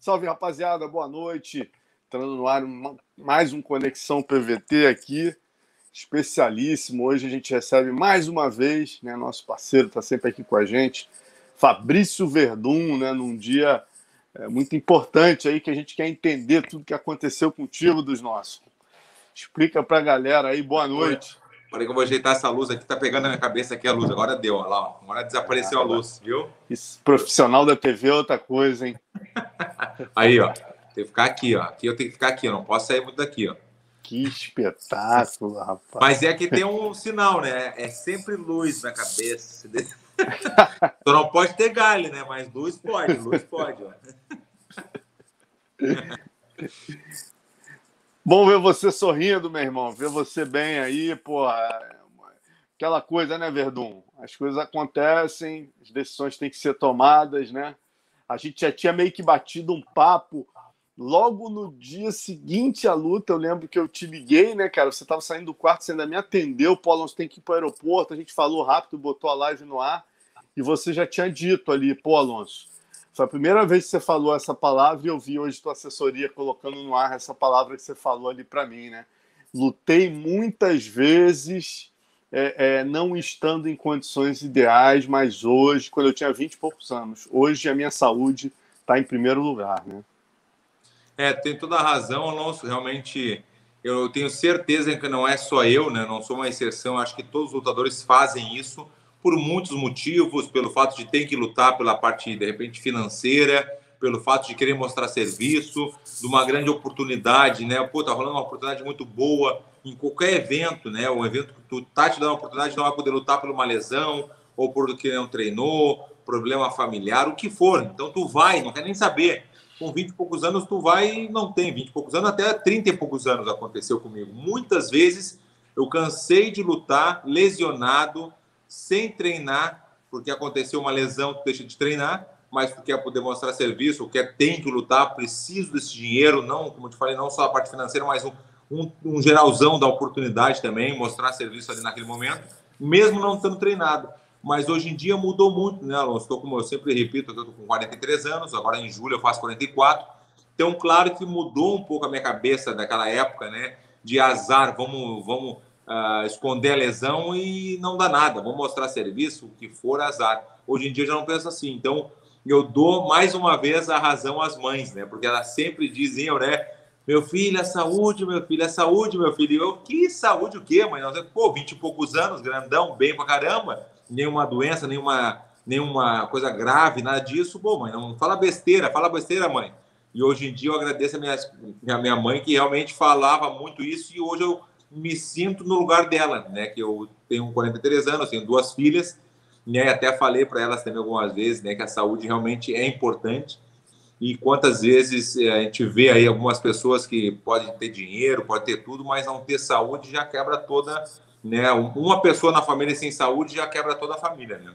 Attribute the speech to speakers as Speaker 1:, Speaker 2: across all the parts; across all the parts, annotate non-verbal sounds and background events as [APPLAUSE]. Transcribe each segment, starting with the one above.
Speaker 1: Salve, rapaziada, boa noite. Entrando no ar mais um Conexão PVT aqui, especialíssimo. Hoje a gente recebe mais uma vez, né? Nosso parceiro está sempre aqui com a gente, Fabrício Verdun, né? Num dia é, muito importante aí que a gente quer entender tudo que aconteceu contigo dos nossos. Explica para a galera aí, boa noite.
Speaker 2: Peraí que eu vou ajeitar essa luz aqui, tá pegando na minha cabeça aqui a luz. Agora deu, olha lá, ó. agora desapareceu a luz, viu?
Speaker 1: Isso, profissional da TV é outra coisa, hein? [LAUGHS]
Speaker 2: Aí, ó. Tem que ficar aqui, ó. Aqui eu tenho que ficar aqui, eu não posso sair muito daqui, ó.
Speaker 1: Que espetáculo, rapaz.
Speaker 2: Mas é que tem um sinal, né? É sempre luz na cabeça. [LAUGHS] tu não pode ter galho, né? Mas luz pode, luz pode, ó.
Speaker 1: Bom ver você sorrindo, meu irmão. Ver você bem aí, pô. Aquela coisa, né, Verdun? As coisas acontecem, as decisões têm que ser tomadas, né? A gente já tinha meio que batido um papo logo no dia seguinte à luta. Eu lembro que eu te liguei, né, cara? Você estava saindo do quarto, você ainda me atendeu. Paulo tem que ir para o aeroporto. A gente falou rápido, botou a live no ar. E você já tinha dito ali, pô, Alonso, foi a primeira vez que você falou essa palavra e eu vi hoje tua assessoria colocando no ar essa palavra que você falou ali para mim, né? Lutei muitas vezes é, é, não estando em condições ideais, mas hoje, quando eu tinha 20 e poucos anos, hoje a minha saúde está em primeiro lugar, né?
Speaker 2: É, tem toda a razão, Alonso. Realmente, eu tenho certeza que não é só eu, né? Não sou uma exceção. Acho que todos os lutadores fazem isso por muitos motivos, pelo fato de ter que lutar pela parte, de repente, financeira, pelo fato de querer mostrar serviço, de uma grande oportunidade, né? Pô, tá rolando uma oportunidade muito boa em qualquer evento, né? Um evento que tu tá te dando uma oportunidade de não vai poder lutar por uma lesão ou por que não treinou, problema familiar, o que for. Então tu vai, não quer nem saber. Com 20 e poucos anos tu vai e não tem 20 e poucos anos, até 30 e poucos anos aconteceu comigo. Muitas vezes eu cansei de lutar lesionado, sem treinar, porque aconteceu uma lesão, tu deixa de treinar, mas tu quer poder mostrar serviço, quer, tem que lutar, preciso desse dinheiro, não, como eu te falei, não só a parte financeira, mas um, um, um geralzão da oportunidade também, mostrar serviço ali naquele momento, mesmo não estando treinado. Mas hoje em dia mudou muito, né, Alonso? Estou, como eu sempre repito, eu estou com 43 anos, agora em julho eu faço 44. Então, claro que mudou um pouco a minha cabeça daquela época, né? De azar, vamos, vamos uh, esconder a lesão e não dá nada, vou mostrar serviço, o que for azar. Hoje em dia eu já não penso assim, então eu dou mais uma vez a razão às mães, né? Porque elas sempre diziam, né? Meu filho, é saúde, meu filho, é saúde, meu filho. E eu, que saúde o quê, mãe? Pô, vinte e poucos anos, grandão, bem pra caramba, nenhuma doença, nenhuma, nenhuma coisa grave, nada disso. Pô, mãe, não fala besteira, fala besteira, mãe. E hoje em dia eu agradeço a minha, a minha mãe que realmente falava muito isso e hoje eu me sinto no lugar dela, né? Que eu tenho 43 anos, tenho duas filhas, né? Até falei para elas também algumas vezes, né? Que a saúde realmente é importante. E quantas vezes eh, a gente vê aí algumas pessoas que podem ter dinheiro, pode ter tudo, mas não ter saúde já quebra toda, né? Uma pessoa na família sem saúde já quebra toda a família, né?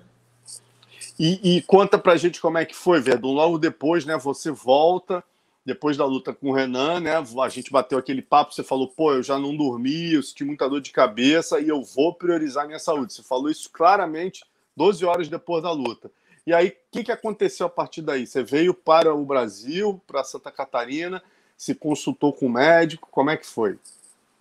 Speaker 1: E, e conta pra gente como é que foi, Verdun. Logo depois, né? Você volta depois da luta com o Renan, né? A gente bateu aquele papo, você falou, pô, eu já não dormi, eu senti muita dor de cabeça e eu vou priorizar minha saúde. Você falou isso claramente 12 horas depois da luta. E aí, o que, que aconteceu a partir daí? Você veio para o Brasil, para Santa Catarina, se consultou com o médico, como é que foi?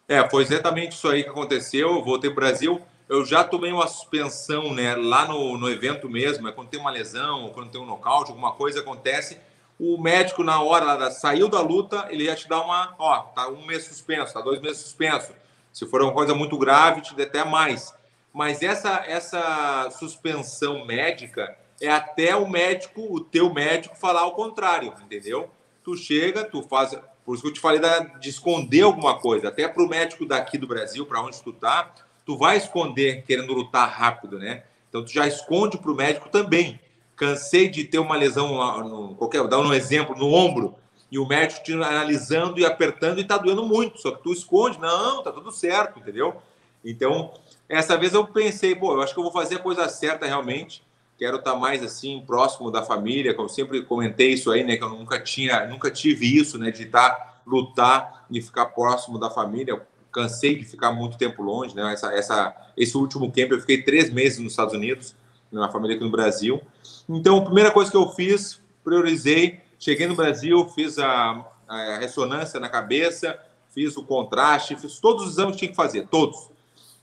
Speaker 2: É, foi exatamente isso aí que aconteceu. Eu voltei para o Brasil, eu já tomei uma suspensão, né? Lá no, no evento mesmo, é quando tem uma lesão, quando tem um nocaute, alguma coisa acontece o médico, na hora, saiu da luta, ele ia te dar uma, ó, tá um mês suspenso, tá dois meses suspenso. Se for uma coisa muito grave, te dê até mais. Mas essa, essa suspensão médica é até o médico, o teu médico, falar o contrário, entendeu? Tu chega, tu faz. Por isso que eu te falei da, de esconder alguma coisa. Até para o médico daqui do Brasil, para onde tu tá, tu vai esconder querendo lutar rápido, né? Então tu já esconde para o médico também cansei de ter uma lesão, no, qualquer, dar um exemplo, no ombro, e o médico te analisando e apertando e tá doendo muito, só que tu esconde, não, tá tudo certo, entendeu? Então, essa vez eu pensei, pô, eu acho que eu vou fazer a coisa certa realmente, quero estar mais assim, próximo da família, como sempre comentei isso aí, né, que eu nunca tinha, nunca tive isso, né, de estar, tá, lutar e ficar próximo da família, cansei de ficar muito tempo longe, né, essa, essa, esse último camp eu fiquei três meses nos Estados Unidos, na família aqui no Brasil, então, a primeira coisa que eu fiz, priorizei Cheguei no Brasil, fiz a, a ressonância na cabeça, fiz o contraste, fiz todos os exames que tinha que fazer, todos.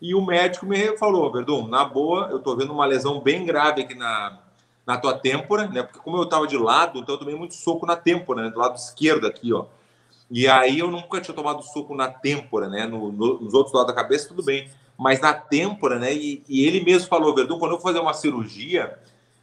Speaker 2: E o médico me falou, Verdun, na boa, eu tô vendo uma lesão bem grave aqui na, na tua têmpora, né? Porque como eu tava de lado, então eu tomei muito soco na têmpora, né? Do lado esquerdo aqui, ó. E aí eu nunca tinha tomado soco na têmpora, né? No, no, nos outros lados da cabeça, tudo bem. Mas na têmpora, né? E, e ele mesmo falou, Verdun, quando eu vou fazer uma cirurgia,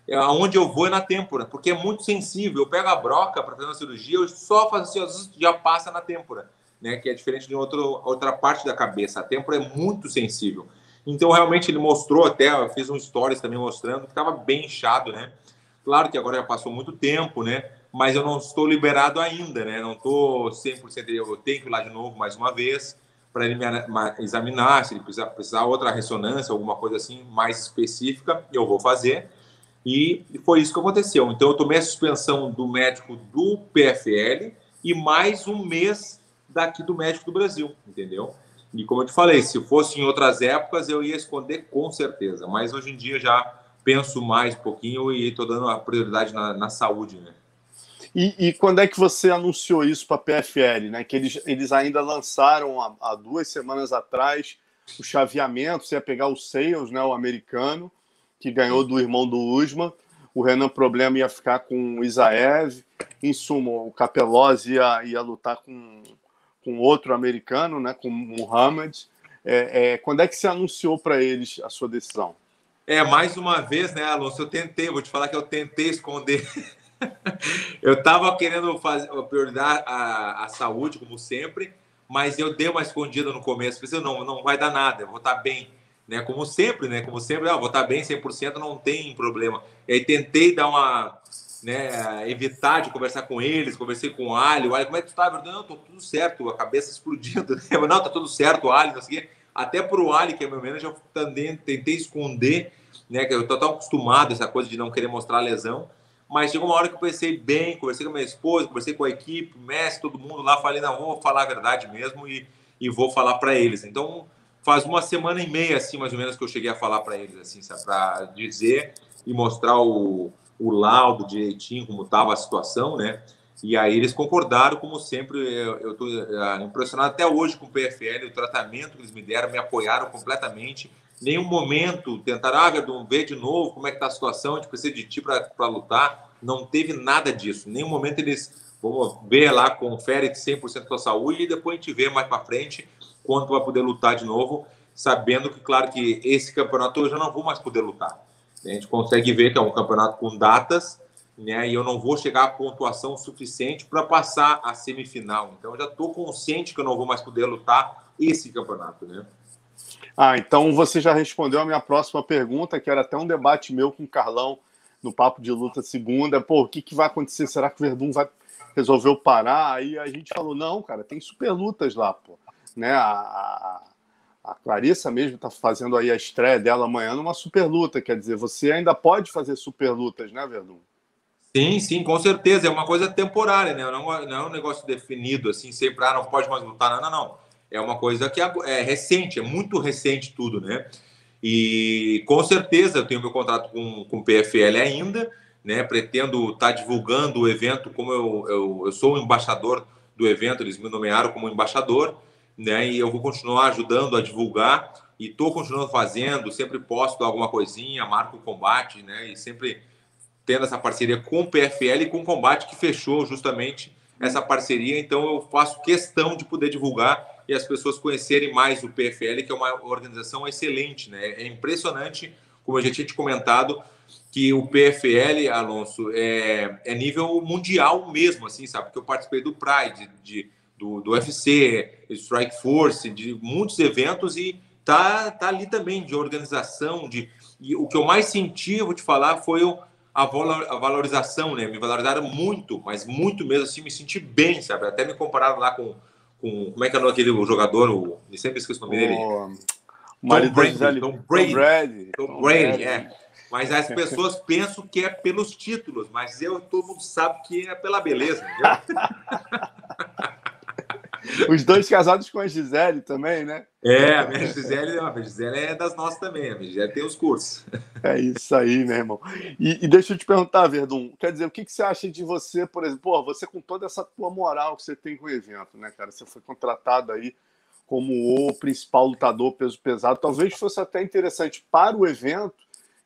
Speaker 2: é, aonde eu vou é na têmpora, porque é muito sensível. Eu pego a broca para fazer uma cirurgia, eu só faço assim, já passa na têmpora né, que é diferente de outro, outra parte da cabeça. A têmpora é muito sensível. Então, realmente, ele mostrou até, eu fiz um stories também mostrando que estava bem inchado, né? Claro que agora já passou muito tempo, né? Mas eu não estou liberado ainda, né? Não estou 100%, eu tenho que ir lá de novo mais uma vez para ele me examinar, se ele precisar, precisar outra ressonância, alguma coisa assim mais específica, eu vou fazer. E foi isso que aconteceu. Então, eu tomei a suspensão do médico do PFL e mais um mês daqui do médico do Brasil, entendeu? E como eu te falei, se fosse em outras épocas, eu ia esconder com certeza. Mas hoje em dia já penso mais um pouquinho e estou dando a prioridade na, na saúde, né?
Speaker 1: E, e, quando é que você anunciou isso para a PFL, né? Que eles, eles ainda lançaram há, há, duas semanas atrás o chaveamento, você ia pegar o Sales, né? O americano, que ganhou do irmão do Usman. O Renan Problema ia ficar com o Isaev. Em suma, o Capelozzi ia, ia lutar com com outro americano, né, com Muhammad. É, é, quando é que você anunciou para eles a sua decisão?
Speaker 2: É, mais uma vez, né, Alonso? Eu tentei, vou te falar que eu tentei esconder. [LAUGHS] eu estava querendo fazer, priorizar a, a saúde, como sempre, mas eu dei uma escondida no começo. Pensei, não, não vai dar nada, eu vou estar tá bem. Né, como sempre, né? Como sempre, ah, vou estar tá bem 100%, não tem problema. E aí tentei dar uma né, evitar de conversar com eles, conversei com o Ali, o Ali, como é que tu tá? Não, tô tudo certo, a cabeça explodindo. [LAUGHS] Não, tá tudo certo, o Ali, não sei o quê. Até pro Ali, que é meu manager, eu também tentei esconder, né, que eu tô tão acostumado essa coisa de não querer mostrar a lesão, mas chegou uma hora que eu pensei bem, conversei com a minha esposa, conversei com a equipe, mestre, todo mundo lá, falei, não, vou falar a verdade mesmo e, e vou falar para eles. Então, faz uma semana e meia, assim, mais ou menos, que eu cheguei a falar para eles, assim, para dizer e mostrar o, o laudo direitinho, como estava a situação, né? E aí eles concordaram, como sempre, eu estou impressionado até hoje com o PFL, o tratamento que eles me deram, me apoiaram completamente. Nenhum momento tentaram, ah, Verdun, ver de novo como é que está a situação, a gente precisa de ti para lutar. Não teve nada disso. Nenhum momento eles, vamos ver lá, confere 100% da saúde e depois a gente vê mais para frente quanto vai poder lutar de novo, sabendo que, claro, que esse campeonato eu já não vou mais poder lutar. A gente consegue ver que é um campeonato com datas, né? E eu não vou chegar à pontuação suficiente para passar a semifinal. Então, já estou consciente que eu não vou mais poder lutar esse campeonato, né?
Speaker 1: Ah, então você já respondeu a minha próxima pergunta, que era até um debate meu com o Carlão no Papo de Luta segunda. Pô, o que, que vai acontecer? Será que o Verdun vai resolveu parar? Aí a gente falou, não, cara, tem super lutas lá, pô. Né? A, a, a Clarissa mesmo está fazendo aí a estreia dela amanhã numa super luta. Quer dizer, você ainda pode fazer super lutas, né, Verdun?
Speaker 2: Sim, sim, com certeza. É uma coisa temporária, né? Não, não é um negócio definido, assim, sempre, ah, não pode mais lutar. Não, não, não. É uma coisa que é, é recente, é muito recente tudo, né? E com certeza eu tenho meu contrato com, com o PFL ainda, né? Pretendo estar tá divulgando o evento como eu, eu, eu sou o embaixador do evento, eles me nomearam como embaixador né? E eu vou continuar ajudando a divulgar e estou continuando fazendo, sempre posto alguma coisinha, marco o combate, né? E sempre tendo essa parceria com o PFL e com o combate que fechou justamente essa parceria. Então eu faço questão de poder divulgar e as pessoas conhecerem mais o PFL, que é uma organização excelente, né? É impressionante, como eu já tinha te comentado, que o PFL, Alonso, é, é nível mundial mesmo, assim, sabe? Porque eu participei do Pride, de, do, do UFC, Strike Force, de muitos eventos e tá, tá ali também de organização. De, e o que eu mais senti, eu vou te falar, foi o, a, a valorização, né? Me valorizaram muito, mas muito mesmo assim, me senti bem, sabe? Até me compararam lá com, com como é que é aquele jogador, o, eu sempre esqueço o nome dele.
Speaker 1: O Tom Brady, Tom Brady, Tom Brady,
Speaker 2: Tom Brady, é. Mas as pessoas [LAUGHS] pensam que é pelos títulos, mas eu todo mundo sabe que é pela beleza. [LAUGHS]
Speaker 1: Os dois casados com a Gisele também, né?
Speaker 2: É, a minha Gisele, a minha Gisele é das nossas também. A minha Gisele tem os cursos.
Speaker 1: É isso aí, meu irmão. E, e deixa eu te perguntar, Verdun, quer dizer, o que, que você acha de você, por exemplo, pô, você com toda essa tua moral que você tem com o evento, né, cara? Você foi contratado aí como o principal lutador peso pesado. Talvez fosse até interessante para o evento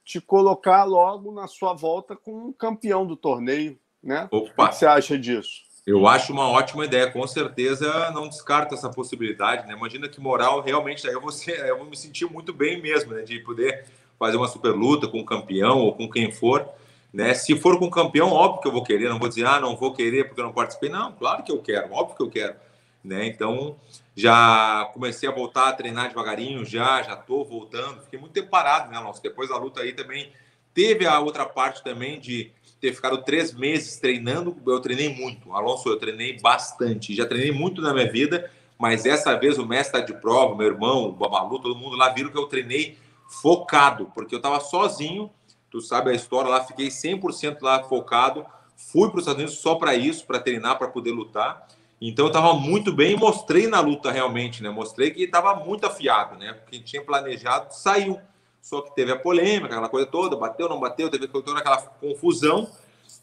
Speaker 1: te colocar logo na sua volta com um campeão do torneio, né? Opa. O que você acha disso?
Speaker 2: Eu acho uma ótima ideia, com certeza não descarto essa possibilidade, né? Imagina que moral realmente aí eu vou, ser, eu vou me sentir muito bem mesmo, né? De poder fazer uma super luta com o campeão ou com quem for, né? Se for com o campeão, óbvio que eu vou querer, não vou dizer, ah, não vou querer porque eu não participei. Não, claro que eu quero, óbvio que eu quero, né? Então, já comecei a voltar a treinar devagarinho, já, já tô voltando. Fiquei muito tempo parado, né, Alonso? Depois da luta aí também teve a outra parte também de ter ficado três meses treinando. Eu treinei muito, Alonso, eu treinei bastante. Já treinei muito na minha vida, mas dessa vez o mestre de prova, meu irmão, o Babalu, todo mundo lá viram que eu treinei focado, porque eu estava sozinho. Tu sabe a história lá, fiquei 100% lá focado. Fui para os Estados Unidos só para isso, para treinar, para poder lutar. Então eu estava muito bem e mostrei na luta realmente, né? Mostrei que estava muito afiado, né? Quem tinha planejado saiu. Só que teve a polêmica, aquela coisa toda, bateu, não bateu, teve toda aquela confusão,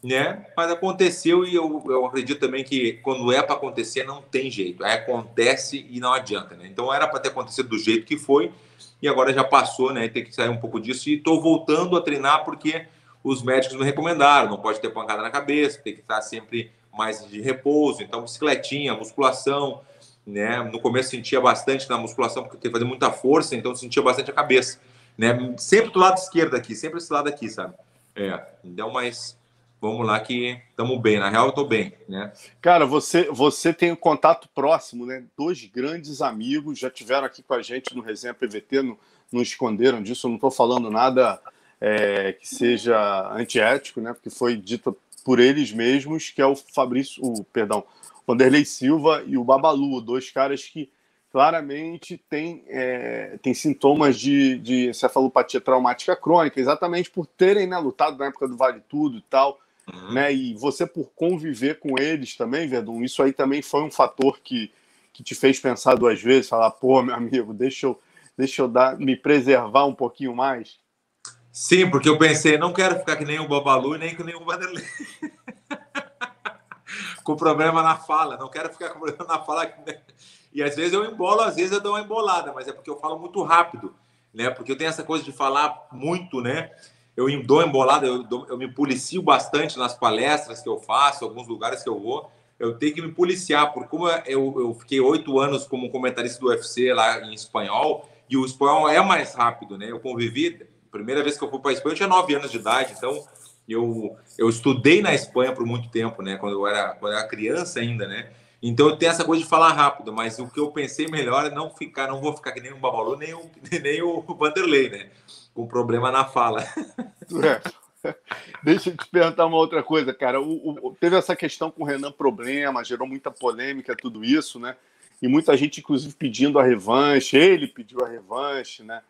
Speaker 2: né? Mas aconteceu e eu, eu acredito também que quando é para acontecer não tem jeito. Acontece e não adianta, né? Então era para ter acontecido do jeito que foi e agora já passou, né? Tem que sair um pouco disso e estou voltando a treinar porque os médicos me recomendaram, não pode ter pancada na cabeça, tem que estar sempre mais de repouso, então bicicletinha, musculação, né? No começo sentia bastante na musculação porque tem que fazer muita força, então sentia bastante a cabeça, né? Sempre do lado esquerdo aqui, sempre esse lado aqui, sabe? É, então, mas vamos lá que estamos bem. Na real, eu estou bem, né?
Speaker 1: Cara, você você tem um contato próximo, né? Dois grandes amigos já tiveram aqui com a gente no Resenha PVT, não, não esconderam disso. Eu não estou falando nada é, que seja antiético, né? Porque foi dito por eles mesmos, que é o Fabrício, o perdão, Vanderlei Silva e o Babalu, dois caras que claramente têm, é, têm sintomas de, de encefalopatia traumática crônica, exatamente por terem né, lutado na época do Vale Tudo e tal. Uhum. Né, e você, por conviver com eles também, Verdun, isso aí também foi um fator que, que te fez pensar duas vezes, falar, pô, meu amigo, deixa eu, deixa eu dar, me preservar um pouquinho mais.
Speaker 2: Sim, porque eu pensei, não quero ficar que nem o Babalu nem que nem o Vanderlei. [LAUGHS] com problema na fala, não quero ficar com problema na fala. E às vezes eu embolo, às vezes eu dou uma embolada, mas é porque eu falo muito rápido, né? Porque eu tenho essa coisa de falar muito, né? Eu dou embolada, eu, dou, eu me policio bastante nas palestras que eu faço, alguns lugares que eu vou. Eu tenho que me policiar, porque como eu, eu fiquei oito anos como comentarista do UFC lá em espanhol, e o espanhol é mais rápido, né? Eu convivi primeira vez que eu fui para a Espanha, eu tinha nove anos de idade, então eu, eu estudei na Espanha por muito tempo, né? Quando eu era, quando eu era criança ainda, né? Então eu tenho essa coisa de falar rápido, mas o que eu pensei melhor é não ficar, não vou ficar que nem o Babalu, nem o, [LAUGHS] nem o Vanderlei, né? Com problema na fala. [LAUGHS]
Speaker 1: É. Deixa eu te perguntar uma outra coisa, cara. O, o, teve essa questão com o Renan Problema, gerou muita polêmica, tudo isso, né? E muita gente, inclusive, pedindo a revanche. Ele pediu a revanche, né?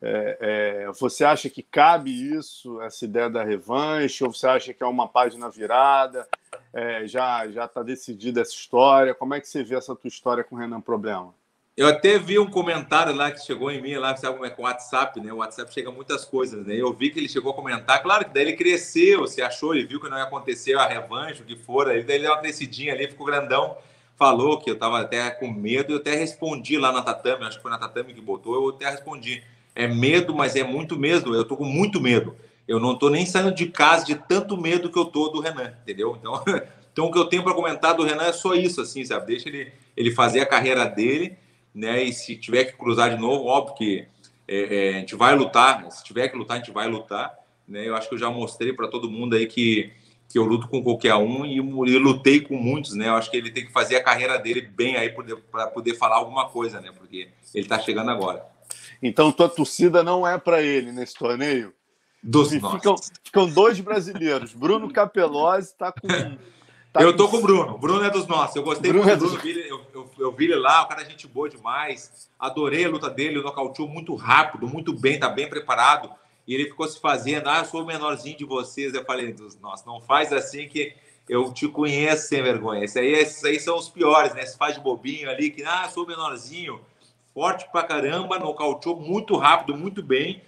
Speaker 1: É, é, você acha que cabe isso, essa ideia da revanche, ou você acha que é uma página virada? É, já já está decidida essa história? Como é que você vê essa tua história com o Renan Problema?
Speaker 2: Eu até vi um comentário lá que chegou em mim, lá, sabe como é com o WhatsApp, né? O WhatsApp chega muitas coisas, né? Eu vi que ele chegou a comentar, claro que daí ele cresceu, se achou, ele viu que não ia acontecer a revanche, o que for, aí daí ele deu uma crescidinha ali, ficou grandão, falou que eu estava até com medo, eu até respondi lá na Tatame, acho que foi na Tatame que botou, eu até respondi é medo, mas é muito medo. Eu tô com muito medo. Eu não tô nem saindo de casa de tanto medo que eu tô do Renan, entendeu? Então, [LAUGHS] então o que eu tenho para comentar do Renan é só isso, assim, sabe? Deixa ele, ele fazer a carreira dele, né? E se tiver que cruzar de novo, óbvio que é, é, a gente vai lutar. Se tiver que lutar, a gente vai lutar. Né? Eu acho que eu já mostrei para todo mundo aí que, que eu luto com qualquer um e eu lutei com muitos, né? Eu acho que ele tem que fazer a carreira dele bem aí para poder falar alguma coisa, né? Porque ele está chegando agora.
Speaker 1: Então, tua torcida não é para ele nesse torneio.
Speaker 2: Dos
Speaker 1: ficam, ficam, dois brasileiros. Bruno Capelozzi está com.
Speaker 2: Tá eu tô com o Bruno. O Bruno é dos nossos. Eu gostei Bruno muito do é Bruno. Eu, eu, eu, vi ele lá, o cara é gente boa demais. Adorei a luta dele. O nocauteou muito rápido, muito bem, tá bem preparado. E ele ficou se fazendo. Ah, eu sou o menorzinho de vocês. Eu falei, nossa, não faz assim que Eu te conheço sem vergonha. Esses aí, esses aí são os piores, né? Se faz de bobinho ali, que, ah, sou menorzinho. Forte pra caramba, nocauteou muito rápido, muito bem.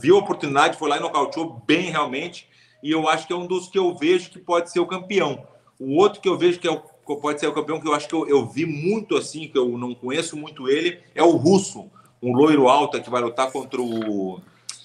Speaker 2: Viu a oportunidade, foi lá e nocauteou bem realmente. E eu acho que é um dos que eu vejo que pode ser o campeão. O outro que eu vejo que é o, pode ser o campeão, que eu acho que eu, eu vi muito assim, que eu não conheço muito ele, é o russo. Um loiro alto que vai lutar contra o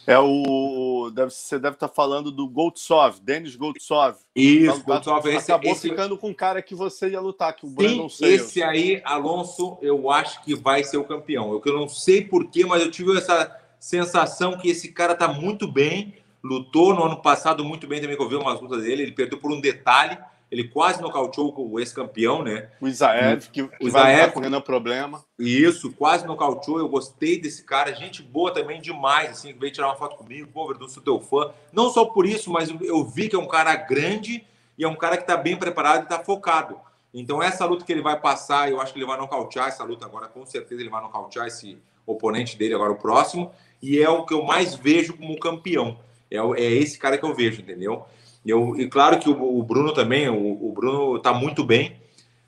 Speaker 1: é o. Deve, você deve estar falando do Goldsov, Denis Goldsov.
Speaker 2: Isso, Goldsov.
Speaker 1: Esse, acabou esse... ficando com o cara que você ia lutar, que o Brandon
Speaker 2: Sim, Esse aí, Alonso, eu acho que vai ser o campeão. Eu, eu não sei porquê, mas eu tive essa sensação que esse cara tá muito bem. Lutou no ano passado muito bem também, que eu vi umas lutas dele. Ele perdeu por um detalhe ele quase nocauteou o ex-campeão, né?
Speaker 1: O Isaev, que, que o Isaev, vai não problema.
Speaker 2: Isso, quase nocauteou. Eu gostei desse cara, gente boa também demais, assim, veio tirar uma foto comigo. Pô, Verdun, sou teu fã. Não só por isso, mas eu vi que é um cara grande e é um cara que está bem preparado e está focado. Então, essa luta que ele vai passar, eu acho que ele vai nocautear essa luta agora, com certeza ele vai nocautear esse oponente dele agora, o próximo. E é o que eu mais vejo como campeão. É, é esse cara que eu vejo, entendeu? Eu, e claro que o, o Bruno também, o, o Bruno está muito bem,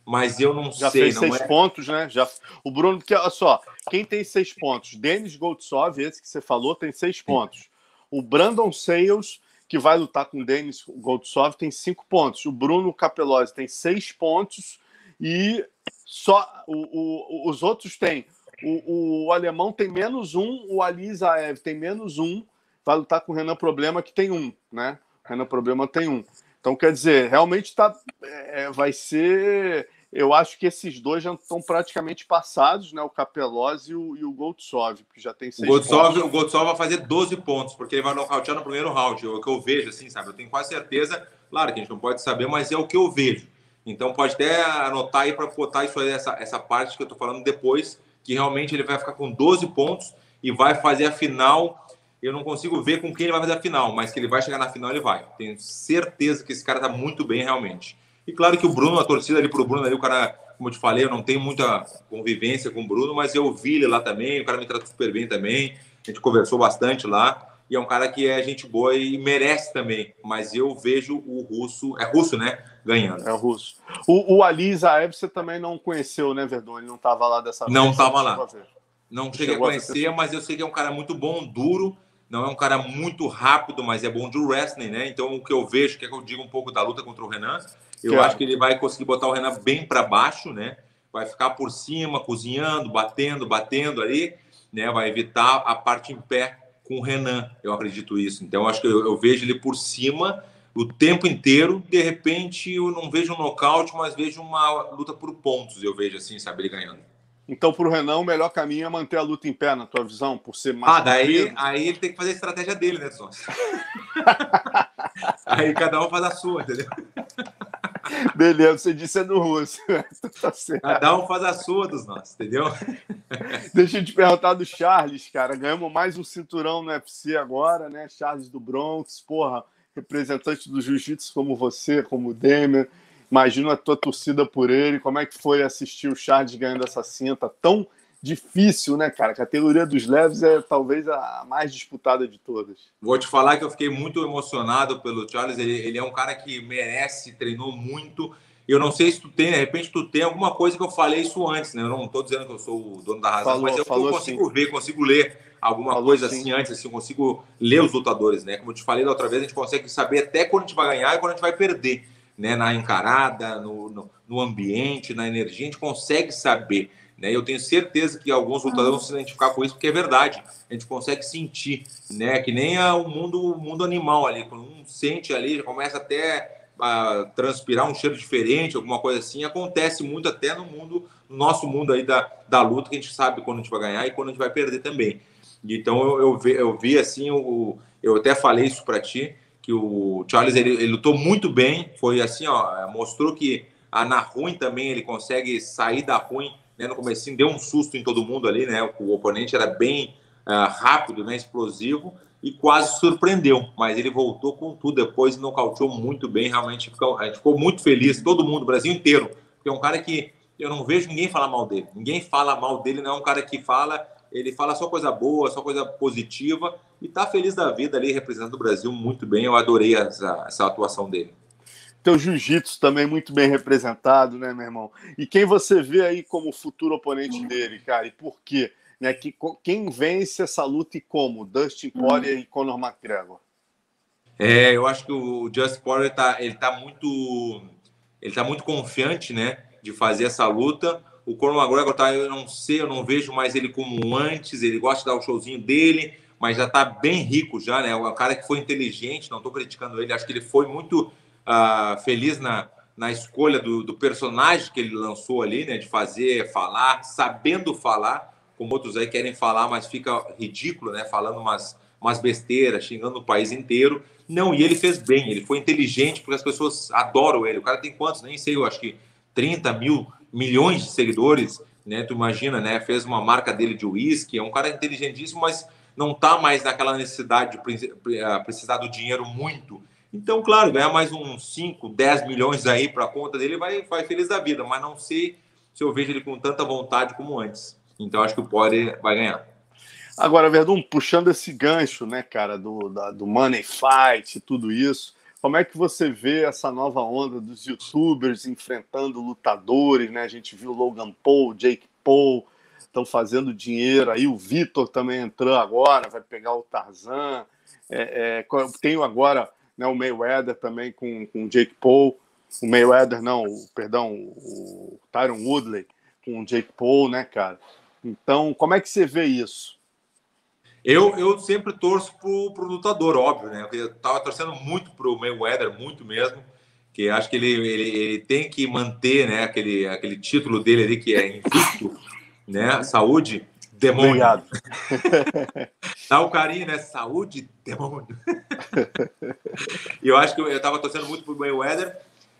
Speaker 2: mas eu não
Speaker 1: já
Speaker 2: sei.
Speaker 1: Já fez seis é... pontos, né? Já, o Bruno, porque olha só, quem tem seis pontos? Denis Goldsov, esse que você falou, tem seis pontos. O Brandon Sales, que vai lutar com o Denis Goldsov, tem cinco pontos. O Bruno Capelozzi tem seis pontos e só o, o, os outros têm. O, o, alemão tem menos um, o Ali Zaev tem menos um, vai lutar com o Renan Problema, que tem um, né? Renan Problema tem um. Então, quer dizer, realmente tá, é, vai ser. Eu acho que esses dois já estão praticamente passados, né? O Capelozzi e o, e o Goldsov, que já tem seis
Speaker 2: o Goldsov, pontos. O Goldsov vai fazer 12 pontos, porque ele vai nocautear no primeiro round. É o que eu vejo, assim, sabe? Eu tenho quase certeza. Claro que a gente não pode saber, mas é o que eu vejo. Então, pode até anotar aí para botar isso aí, essa, essa parte que eu estou falando depois, que realmente ele vai ficar com 12 pontos e vai fazer a final eu não consigo ver com quem ele vai fazer a final, mas que ele vai chegar na final, ele vai. Tenho certeza que esse cara tá muito bem, realmente. E claro que o Bruno, a torcida ali pro Bruno, ali, o cara, como eu te falei, eu não tenho muita convivência com o Bruno, mas eu vi ele lá também, o cara me trata super bem também, a gente conversou bastante lá, e é um cara que é gente boa e merece também, mas eu vejo o russo, é russo, né, ganhando.
Speaker 1: É o russo. O, o Ali Zaev você também não conheceu, né, Verdun? Ele não estava lá dessa
Speaker 2: vez. Não estava lá. Não cheguei a conhecer, a mas eu sei que é um cara muito bom, duro, não é um cara muito rápido, mas é bom de wrestling, né? Então, o que eu vejo, que é que eu digo um pouco da luta contra o Renan, eu acho que ele vai conseguir botar o Renan bem para baixo, né? Vai ficar por cima, cozinhando, batendo, batendo ali, né? Vai evitar a parte em pé com o Renan, eu acredito isso. Então, eu acho que eu, eu vejo ele por cima o tempo inteiro. De repente, eu não vejo um nocaute, mas vejo uma luta por pontos, eu vejo assim, sabe, ele ganhando.
Speaker 1: Então, para o Renan, o melhor caminho é manter a luta em pé, na tua visão, por ser mais.
Speaker 2: Ah, daí aí ele tem que fazer a estratégia dele, né, sócio? [LAUGHS] aí cada um faz a sua, entendeu?
Speaker 1: Beleza, você disse é no russo. [LAUGHS]
Speaker 2: tá certo. Cada um faz a sua dos nossos, entendeu?
Speaker 1: Deixa eu te perguntar do Charles, cara. Ganhamos mais um cinturão no UFC agora, né? Charles do Bronx, porra, representante do jiu-jitsu como você, como o Demer. Imagina a tua torcida por ele, como é que foi assistir o Charles ganhando essa cinta tão difícil, né, cara? A categoria dos leves é talvez a mais disputada de todas.
Speaker 2: Vou te falar que eu fiquei muito emocionado pelo Charles. Ele, ele é um cara que merece, treinou muito. Eu não sei se tu tem, de repente tu tem alguma coisa que eu falei isso antes, né? Eu não estou dizendo que eu sou o dono da razão, falou, mas eu, eu consigo sim. ver, consigo ler alguma falou coisa sim. assim antes, assim, eu consigo ler os lutadores, né? Como eu te falei da outra vez, a gente consegue saber até quando a gente vai ganhar e quando a gente vai perder né, na encarada, no, no, no, ambiente, na energia, a gente consegue saber. Né? Eu tenho certeza que alguns lutadores vão se identificar com isso, porque é verdade. A gente consegue sentir, né? Que nem o mundo, o mundo animal ali. Quando um sente ali, já começa até a transpirar um cheiro diferente, alguma coisa assim. Acontece muito até no mundo, no nosso mundo aí da, da luta, que a gente sabe quando a gente vai ganhar e quando a gente vai perder também. Então eu, eu, vi, eu vi assim, o, eu até falei isso para ti, que o Charles ele, ele, lutou muito bem, foi assim, ó, mostrou que a, na ruim também ele consegue sair da ruim, né, no começo deu um susto em todo mundo ali, né, o oponente era bem uh, rápido, né, explosivo e quase surpreendeu, mas ele voltou com tudo depois nocauteou muito bem, realmente ficou, a gente ficou muito feliz, todo mundo, o Brasil inteiro, porque é um cara que eu não vejo ninguém falar mal dele, ninguém fala mal dele, não é um cara que fala ele fala só coisa boa, só coisa positiva e tá feliz da vida ali representando o Brasil muito bem. Eu adorei essa, essa atuação dele.
Speaker 1: Teu jiu-jitsu também muito bem representado, né, meu irmão? E quem você vê aí como futuro oponente dele, cara? E por quê? Né, que, quem vence essa luta e como? Dustin Poirier e Conor McGregor?
Speaker 2: É, eu acho que o Just Poirier tá, ele tá muito ele tá muito confiante, né, de fazer essa luta. O Conor McGregor tá, eu não sei, eu não vejo mais ele como antes, ele gosta de dar o showzinho dele, mas já tá bem rico já, né? Um cara que foi inteligente, não estou criticando ele, acho que ele foi muito uh, feliz na, na escolha do, do, personagem que ele lançou ali, né? De fazer, falar, sabendo falar, como outros aí querem falar, mas fica ridículo, né? Falando umas, umas besteiras, xingando o país inteiro. Não, e ele fez bem, ele foi inteligente, porque as pessoas adoram ele. O cara tem quantos? Nem sei, eu acho que 30 mil, milhões de seguidores, né? Tu imagina, né? Fez uma marca dele de uísque, é um cara inteligentíssimo, mas não está mais naquela necessidade de eh, precisar do dinheiro muito. Então, claro, ganhar mais uns 5, 10 milhões aí para a conta dele vai, vai feliz da vida, mas não sei se eu vejo ele com tanta vontade como antes. Então, acho que o Poirier vai ganhar.
Speaker 1: Agora, Verdun, puxando esse gancho, né, cara, do, da, do Money Fight e tudo isso, como é que você vê essa nova onda dos youtubers enfrentando lutadores, né? A gente viu Logan Paul, Jake Paul, estão fazendo dinheiro. Aí o Vitor também entrou agora, vai pegar o Tarzan. É, é, tenho agora né, o Mayweather também com, com o Jake Paul. O Mayweather, não, o, perdão, o Tyron Woodley com o Jake Paul, né, cara? Então, como é que você vê isso?
Speaker 2: Eu, eu sempre torço pro, pro lutador, óbvio, né? Eu tava torcendo muito pro Mayweather, muito mesmo, que acho que ele, ele, ele tem que manter, né, aquele, aquele título dele ali que é invicto né? Saúde, demônio. Obrigado. [LAUGHS] Dá o carinho, né? Saúde, demônio. [LAUGHS] e eu acho que eu estava torcendo muito pro Mayweather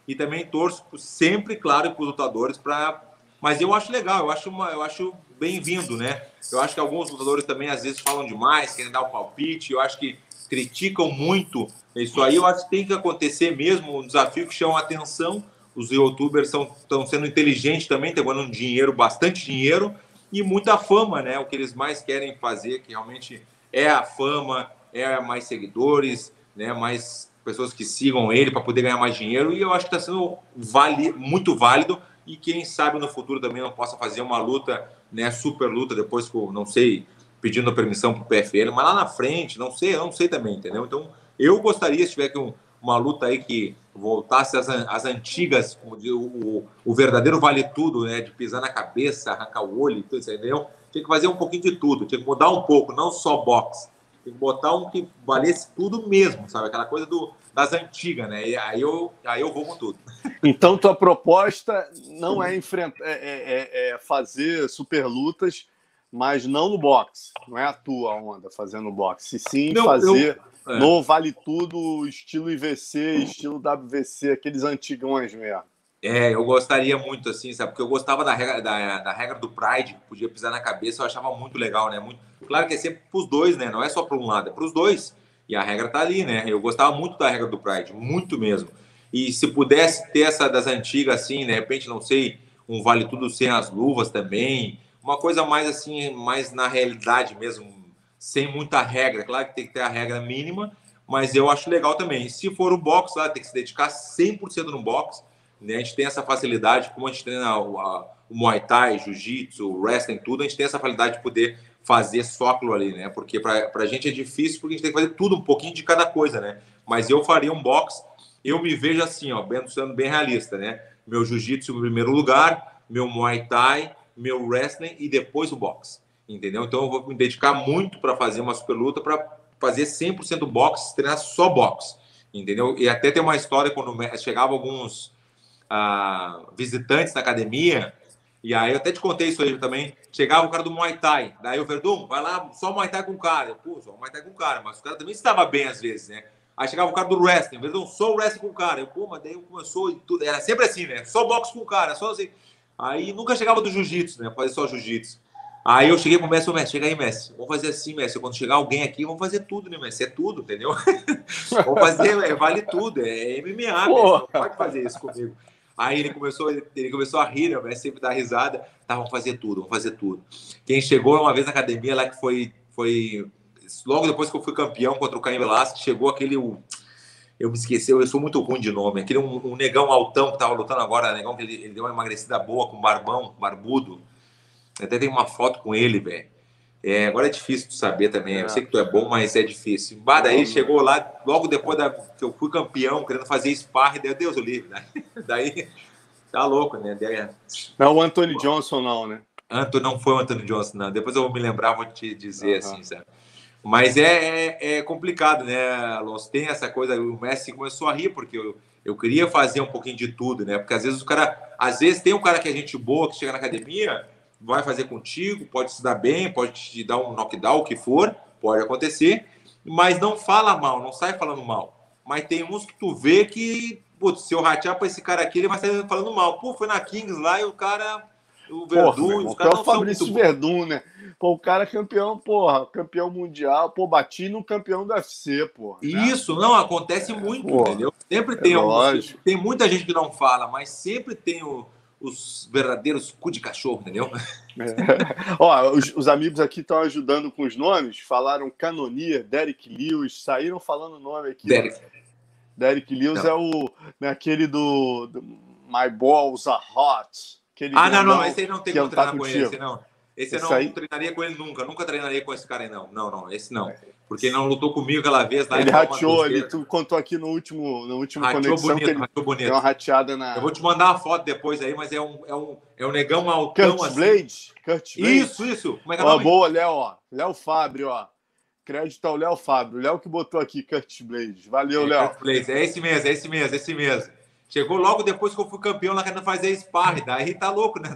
Speaker 2: e também torço sempre, claro, para os lutadores para mas eu acho legal, eu acho, eu acho bem-vindo, né? Eu acho que alguns lutadores também às vezes falam demais, querem dar o palpite, eu acho que criticam muito isso aí. Eu acho que tem que acontecer mesmo, um desafio que chama atenção os youtubers estão sendo inteligentes também, estão ganhando dinheiro, bastante dinheiro e muita fama, né? O que eles mais querem fazer, que realmente é a fama, é mais seguidores, né? Mais pessoas que sigam ele para poder ganhar mais dinheiro. E eu acho que está sendo vale, muito válido. E quem sabe no futuro também não possa fazer uma luta, né? Super luta, depois com, não sei, pedindo permissão para o PFL, mas lá na frente, não sei, não sei também, entendeu? Então, eu gostaria, se tiver que um, uma luta aí que voltasse às, às antigas, o, o, o, verdadeiro vale tudo, né? De pisar na cabeça, arrancar o olho, tudo, entendeu? Tinha que fazer um pouquinho de tudo, tinha que mudar um pouco, não só boxe. Tem que botar um que valesse tudo mesmo, sabe? Aquela coisa do, das antigas, né? E aí eu, aí eu vou com tudo.
Speaker 1: Então, tua proposta não é, enfrentar, é, é, é fazer super lutas, mas não no boxe. Não é a tua onda fazendo boxe. Sim, não, fazer. Eu é. No Vale Tudo, estilo IVC, estilo WVC, aqueles antigões mesmo.
Speaker 2: É, eu gostaria muito, assim, sabe? Porque eu gostava da regra, da, da regra do Pride, podia pisar na cabeça, eu achava muito legal, né? Muito... Claro que é sempre pros dois, né? Não é só para um lado, é pros dois. E a regra tá ali, né? Eu gostava muito da regra do Pride, muito mesmo. E se pudesse ter essa das antigas, assim, de repente, não sei, um Vale Tudo sem as luvas também, uma coisa mais assim, mais na realidade mesmo, sem muita regra. Claro que tem que ter a regra mínima, mas eu acho legal também. Se for o box, lá tem que se dedicar 100% no box. Né? A gente tem essa facilidade, como a gente treina o, a, o Muay Thai, Jiu-Jitsu, Wrestling, tudo, a gente tem essa facilidade de poder fazer só aquilo ali, né? Porque para a gente é difícil, porque a gente tem que fazer tudo, um pouquinho de cada coisa, né? Mas eu faria um box, eu me vejo assim, ó, sendo bem realista, né? Meu Jiu-Jitsu em primeiro lugar, meu Muay Thai, meu Wrestling e depois o boxe entendeu? Então eu vou me dedicar muito para fazer uma super luta, para fazer 100% boxe, treinar só boxe, entendeu? E até tem uma história quando chegava alguns ah, visitantes na academia, e aí eu até te contei isso aí também, chegava o cara do Muay Thai, daí o Verdun, vai lá, só Muay Thai com o cara. Eu, Pô, só Muay Thai com o cara, mas o cara também estava bem às vezes, né? Aí chegava o cara do wrestling, Verdun, só o wrestling com o cara. Eu, pô, mas daí começou, tudo, era sempre assim, né? Só boxe com o cara, só assim. Aí nunca chegava do jiu-jitsu, né? Fazer só jiu-jitsu. Aí eu cheguei pro Messi, ô Messi, chega aí, Messi. Vamos fazer assim, Messi. Quando chegar alguém aqui, vamos fazer tudo, né, Messi? É tudo, entendeu? [LAUGHS] vamos fazer, é, vale tudo. É MMA, Messi. Não pode fazer isso comigo. Aí ele começou, ele começou a rir, né? Sempre dá risada. Tá, vamos fazer tudo, vamos fazer tudo. Quem chegou uma vez na academia lá que foi, foi logo depois que eu fui campeão contra o Caim Velasquez, chegou aquele. eu me esqueci, eu sou muito ruim de nome. Aquele um, um negão altão que tava lutando agora, negão que ele, ele, deu uma emagrecida boa com barbão, barbudo. Até tem uma foto com ele, velho. É, agora é difícil de saber também. É. Eu sei que tu é bom, mas é difícil. Bah, daí chegou lá, logo depois da, que eu fui campeão, querendo fazer sparring, daí Deus o livre. Né? Daí tá louco, né? Daí,
Speaker 1: não é o Anthony Johnson, não, né?
Speaker 2: Anthony não foi o Anthony Johnson, não. Depois eu vou me lembrar, vou te dizer assim, sabe? Mas é, é, é, complicado, né, Alonso? Tem essa coisa, o Messi começou a rir, porque eu, eu queria fazer um pouquinho de tudo, né? Porque às vezes o cara, às vezes tem um cara que é gente boa, que chega na academia, vai fazer contigo, pode se dar bem, pode te dar um knockdown, o que for, pode acontecer, mas não fala mal, não sai falando mal. Mas tem uns que tu vê que, putz, se eu ratear pra esse cara aqui, ele vai sair falando mal. Pô, foi na Kings lá e o cara o Verdun,
Speaker 1: os caras não Fabrício muito... Verdun, né? Pô, o cara é campeão, porra, campeão mundial, pô, bati no campeão do UFC, porra.
Speaker 2: Né? Isso, não, acontece muito, porra, entendeu? Sempre tem é alguns, Tem muita gente que não fala, mas sempre tem o, os verdadeiros cu de cachorro, entendeu?
Speaker 1: É. [LAUGHS] Ó, os, os, amigos aqui estão ajudando com os nomes, falaram Canonier, Derek Lewis, saíram falando o nome aqui.
Speaker 2: Derek.
Speaker 1: Derek Lewis não. é o né, aquele do, do My Balls Are Hot.
Speaker 2: Aquele ah, não, não, esse aí não tem como treinar com ele, esse não. Esse, esse eu não, aí... treinaria com ele nunca, nunca treinaria com esse cara aí, não. Não, não, esse não. Porque não lutou comigo aquela vez.
Speaker 1: Ele rateou, ele tu contou aqui no último, no último rateou conexão bonito, que ele bonito. deu uma rateada na.
Speaker 2: Eu vou te mandar uma foto depois aí, mas é um, é um, é um negão altão
Speaker 1: Kurt assim. Blade?
Speaker 2: Kurt Blade? Isso, isso.
Speaker 1: Como é que é ó, boa, Léo, ó. Léo Fábio, ó. Crédito ao Léo Fábio. Léo que botou aqui Kurt Blade. Valeu, é, Léo. Kurt
Speaker 2: Blade. É esse mesmo, é esse mesmo, é esse mesmo. Chegou logo depois que eu fui campeão lá querendo fazer sparring. Daí tá louco, né?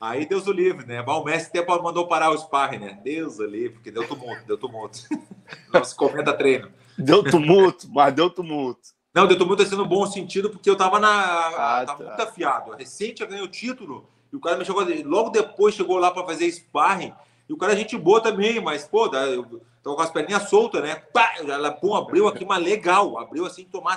Speaker 2: Aí Deus o livre, né? o Messi até mandou parar o sparring, né? Deus o livre, porque deu tumulto, deu tumulto. [LAUGHS] Se comenta treino.
Speaker 1: Deu tumulto, mas deu tumulto.
Speaker 2: Não, deu tumulto assim no bom sentido, porque eu tava na. Ah, tava tá. muito afiado. Recente eu ganhei o título, e o cara me chegou. Logo depois chegou lá para fazer sparring. E o cara é gente boa também, mas, pô, eu tava com as perninhas soltas, né? Pá, ela pum, abriu aqui, mas legal. Abriu assim, tomar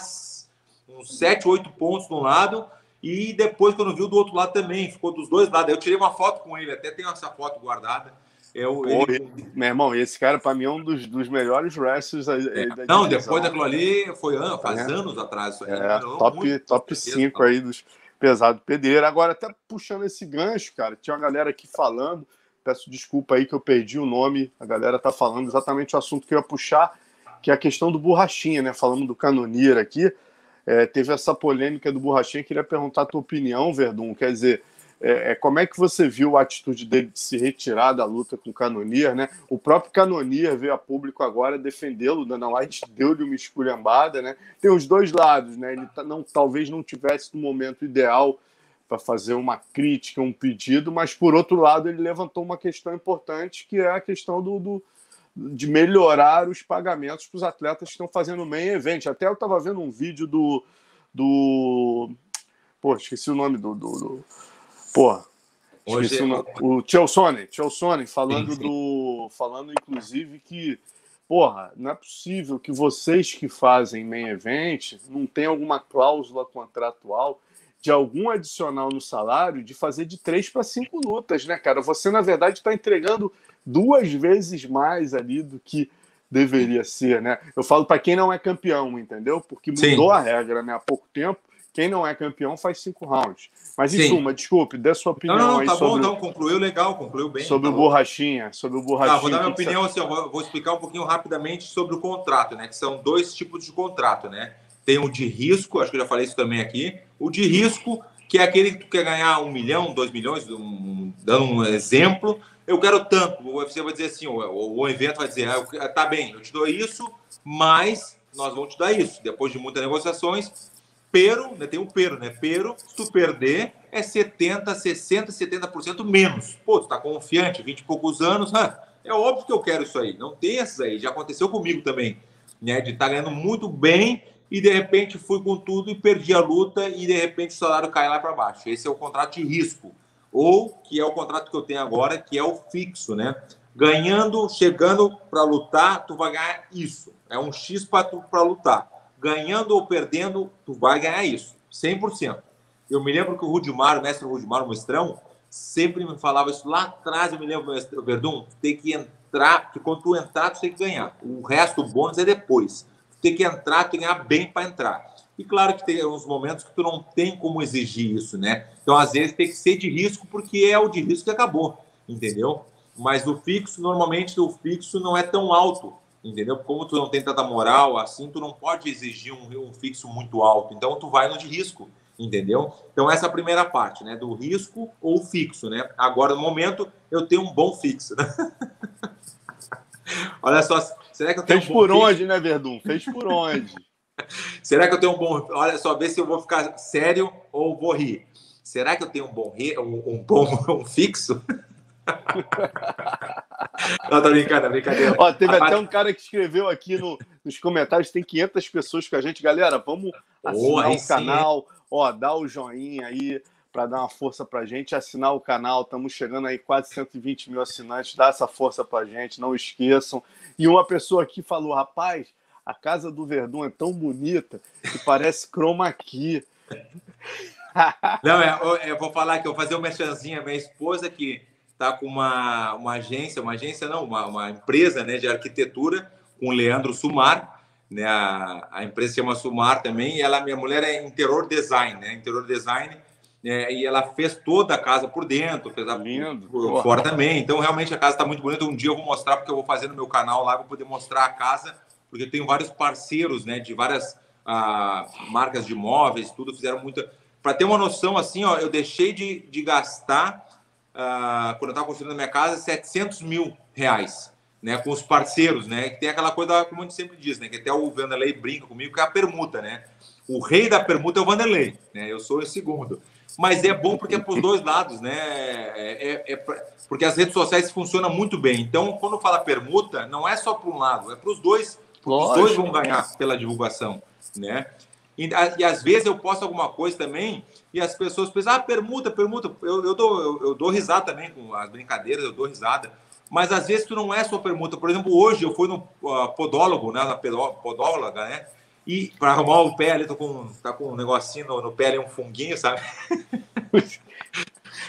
Speaker 2: uns 7, 8 pontos de um lado. E depois, quando viu do outro lado também, ficou dos dois lados. Eu tirei uma foto com ele, até tenho essa foto guardada. Eu,
Speaker 1: Pô, ele... Meu irmão, esse cara, para mim, é um dos, dos melhores wrestlers
Speaker 2: é. da Não, depois daquilo ali, foi faz é. anos atrás.
Speaker 1: É, top, top 5 aí dos pesados pedreiro. Agora, até puxando esse gancho, cara, tinha uma galera aqui falando. Peço desculpa aí que eu perdi o nome. A galera tá falando exatamente o assunto que eu ia puxar, que é a questão do borrachinha, né? Falando do Canonier aqui. É, teve essa polêmica do Borrachinha, queria perguntar a tua opinião, Verdun. Quer dizer, é, é, como é que você viu a atitude dele de se retirar da luta com o Canonier, né? O próprio Canonier veio a público agora defendê-lo, Dana White [LAUGHS] deu-lhe uma esculhambada, né? Tem os dois lados, né? Ele tá, não, talvez não tivesse no momento ideal para fazer uma crítica, um pedido, mas por outro lado ele levantou uma questão importante que é a questão do, do de melhorar os pagamentos para os atletas que estão fazendo main event. Até eu estava vendo um vídeo do. do pô, esqueci o nome do. do, do pô, Hoje... o, o Chelsone, Chelsone falando sim, sim. do. falando, inclusive, que. Porra, não é possível que vocês que fazem main event não tenham alguma cláusula contratual de algum adicional no salário de fazer de três para cinco lutas, né, cara? Você, na verdade, está entregando duas vezes mais ali do que deveria ser, né? Eu falo para quem não é campeão, entendeu? Porque mudou Sim. a regra, né? Há pouco tempo, quem não é campeão faz cinco rounds. Mas em Sim. suma, desculpe, dê sua opinião
Speaker 2: não,
Speaker 1: não, aí
Speaker 2: tá
Speaker 1: sobre...
Speaker 2: bom, então, concluiu legal, concluiu bem.
Speaker 1: Sobre
Speaker 2: tá
Speaker 1: o borrachinha, sobre o borrachinha.
Speaker 2: Tá, vou dar minha opinião, assim, vou, vou explicar um pouquinho rapidamente sobre o contrato, né? Que são dois tipos de contrato, né? Tem o de risco, acho que eu já falei isso também aqui. O de risco, que é aquele que tu quer ganhar um milhão, dois milhões, um, dando um exemplo, eu quero tanto. O UFC vai dizer assim, o, o evento vai dizer, ah, tá bem, eu te dou isso, mas nós vamos te dar isso. Depois de muitas negociações, pero, né, tem um pero, né? Pero, se tu perder, é 70, 60, 70% menos. Pô, tu tá confiante, 20 e poucos anos, ah, é óbvio que eu quero isso aí. Não tem essas aí, já aconteceu comigo também, né? De estar tá ganhando muito bem e de repente fui com tudo e perdi a luta e de repente o salário cai lá para baixo. Esse é o contrato de risco ou que é o contrato que eu tenho agora, que é o fixo, né? Ganhando, chegando para lutar, tu vai ganhar isso. É um X para lutar. Ganhando ou perdendo, tu vai ganhar isso. 100%. Eu me lembro que o Rudimar, o mestre Rudimar, o mestrão, sempre me falava isso lá atrás. Eu me lembro, mestre Verdun, tem que entrar, que quando tu entrar, tu tem que ganhar. O resto, o bônus é depois. Tem que entrar, tem que bem para entrar. E claro que tem uns momentos que tu não tem como exigir isso, né? Então, às vezes, tem que ser de risco, porque é o de risco que acabou, entendeu? Mas o fixo, normalmente, o fixo não é tão alto, entendeu? Como tu não tem tanta moral, assim, tu não pode exigir um, um fixo muito alto. Então, tu vai no de risco, entendeu? Então, essa é a primeira parte, né? Do risco ou fixo, né? Agora, no momento, eu tenho um bom fixo, né? [LAUGHS] Olha só, será que eu tenho
Speaker 1: Fez um por onde, né, Verdun? Fez por [LAUGHS] onde?
Speaker 2: será que eu tenho um bom... Olha só, ver se eu vou ficar sério ou vou rir. Será que eu tenho um bom, um, um bom [LAUGHS] um fixo? [LAUGHS] Não, tô brincando, é brincadeira.
Speaker 1: Ó, teve a até um cara que escreveu aqui no, nos comentários, tem 500 pessoas com a gente. Galera, vamos assinar oh, o canal, ó, dá o joinha aí para dar uma força pra gente, assinar o canal. Estamos chegando aí quase 120 mil assinantes, dá essa força pra gente, não esqueçam. E uma pessoa aqui falou, rapaz, a casa do Verdun é tão bonita que parece chroma aqui. [LAUGHS]
Speaker 2: Não, é, eu vou falar que eu vou fazer uma merchanzinha. Minha esposa que está com uma, uma agência, uma agência não, uma, uma empresa né, de arquitetura com o Leandro Sumar. Né, a, a empresa se chama Sumar também, e ela, minha mulher é interior design, né? Interior design, né, e ela fez toda a casa por dentro, fez a Lindo. por fora também. Então, realmente, a casa está muito bonita. Um dia eu vou mostrar, porque eu vou fazer no meu canal lá, vou poder mostrar a casa, porque eu tenho vários parceiros, né, de várias ah, marcas de móveis, tudo, fizeram muita. Para ter uma noção, assim, ó, eu deixei de, de gastar uh, quando eu estava construindo a minha casa, 700 mil reais, né, com os parceiros, né, que tem aquela coisa, como a gente sempre diz, né, que até o Vanderlei brinca comigo, que é a permuta, né, o rei da permuta é o Vanderlei, né, eu sou o segundo, mas é bom porque é para os dois lados, né, é, é, é pra... porque as redes sociais funcionam muito bem, então quando fala permuta, não é só para um lado, é para os dois, os dois vão ganhar pela divulgação, né, e, e, às vezes eu posto alguma coisa também e as pessoas pensam, ah, permuta, permuta. Eu, eu, dou, eu, eu, dou risada também com as brincadeiras, eu dou risada. Mas às vezes tu não é só permuta. Por exemplo, hoje eu fui no uh, podólogo, né, na podóloga, né? E para arrumar o pé ali, tô com, tá com um negocinho no, no pé ali, um funguinho, sabe? [LAUGHS]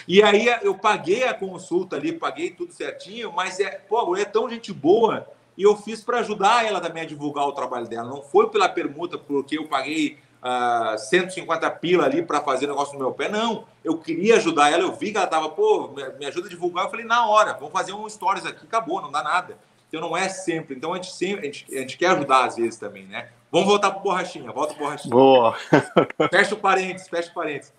Speaker 2: e aí eu paguei a consulta ali, paguei tudo certinho, mas é, pô, é tão gente boa e eu fiz para ajudar ela também a divulgar o trabalho dela. Não foi pela permuta, porque eu paguei uh, ah, 150 pila ali para fazer negócio no meu pé. Não, eu queria ajudar ela. Eu vi que ela tava, pô, me ajuda a divulgar. Eu falei, na hora, vamos fazer um stories aqui, acabou, não dá nada. Então não é sempre. Então a gente sempre, a gente, a gente quer ajudar às vezes também, né? Vamos voltar para borrachinha, volta pro borrachinha.
Speaker 1: Boa.
Speaker 2: fecha o parênteses, fecha o parênteses.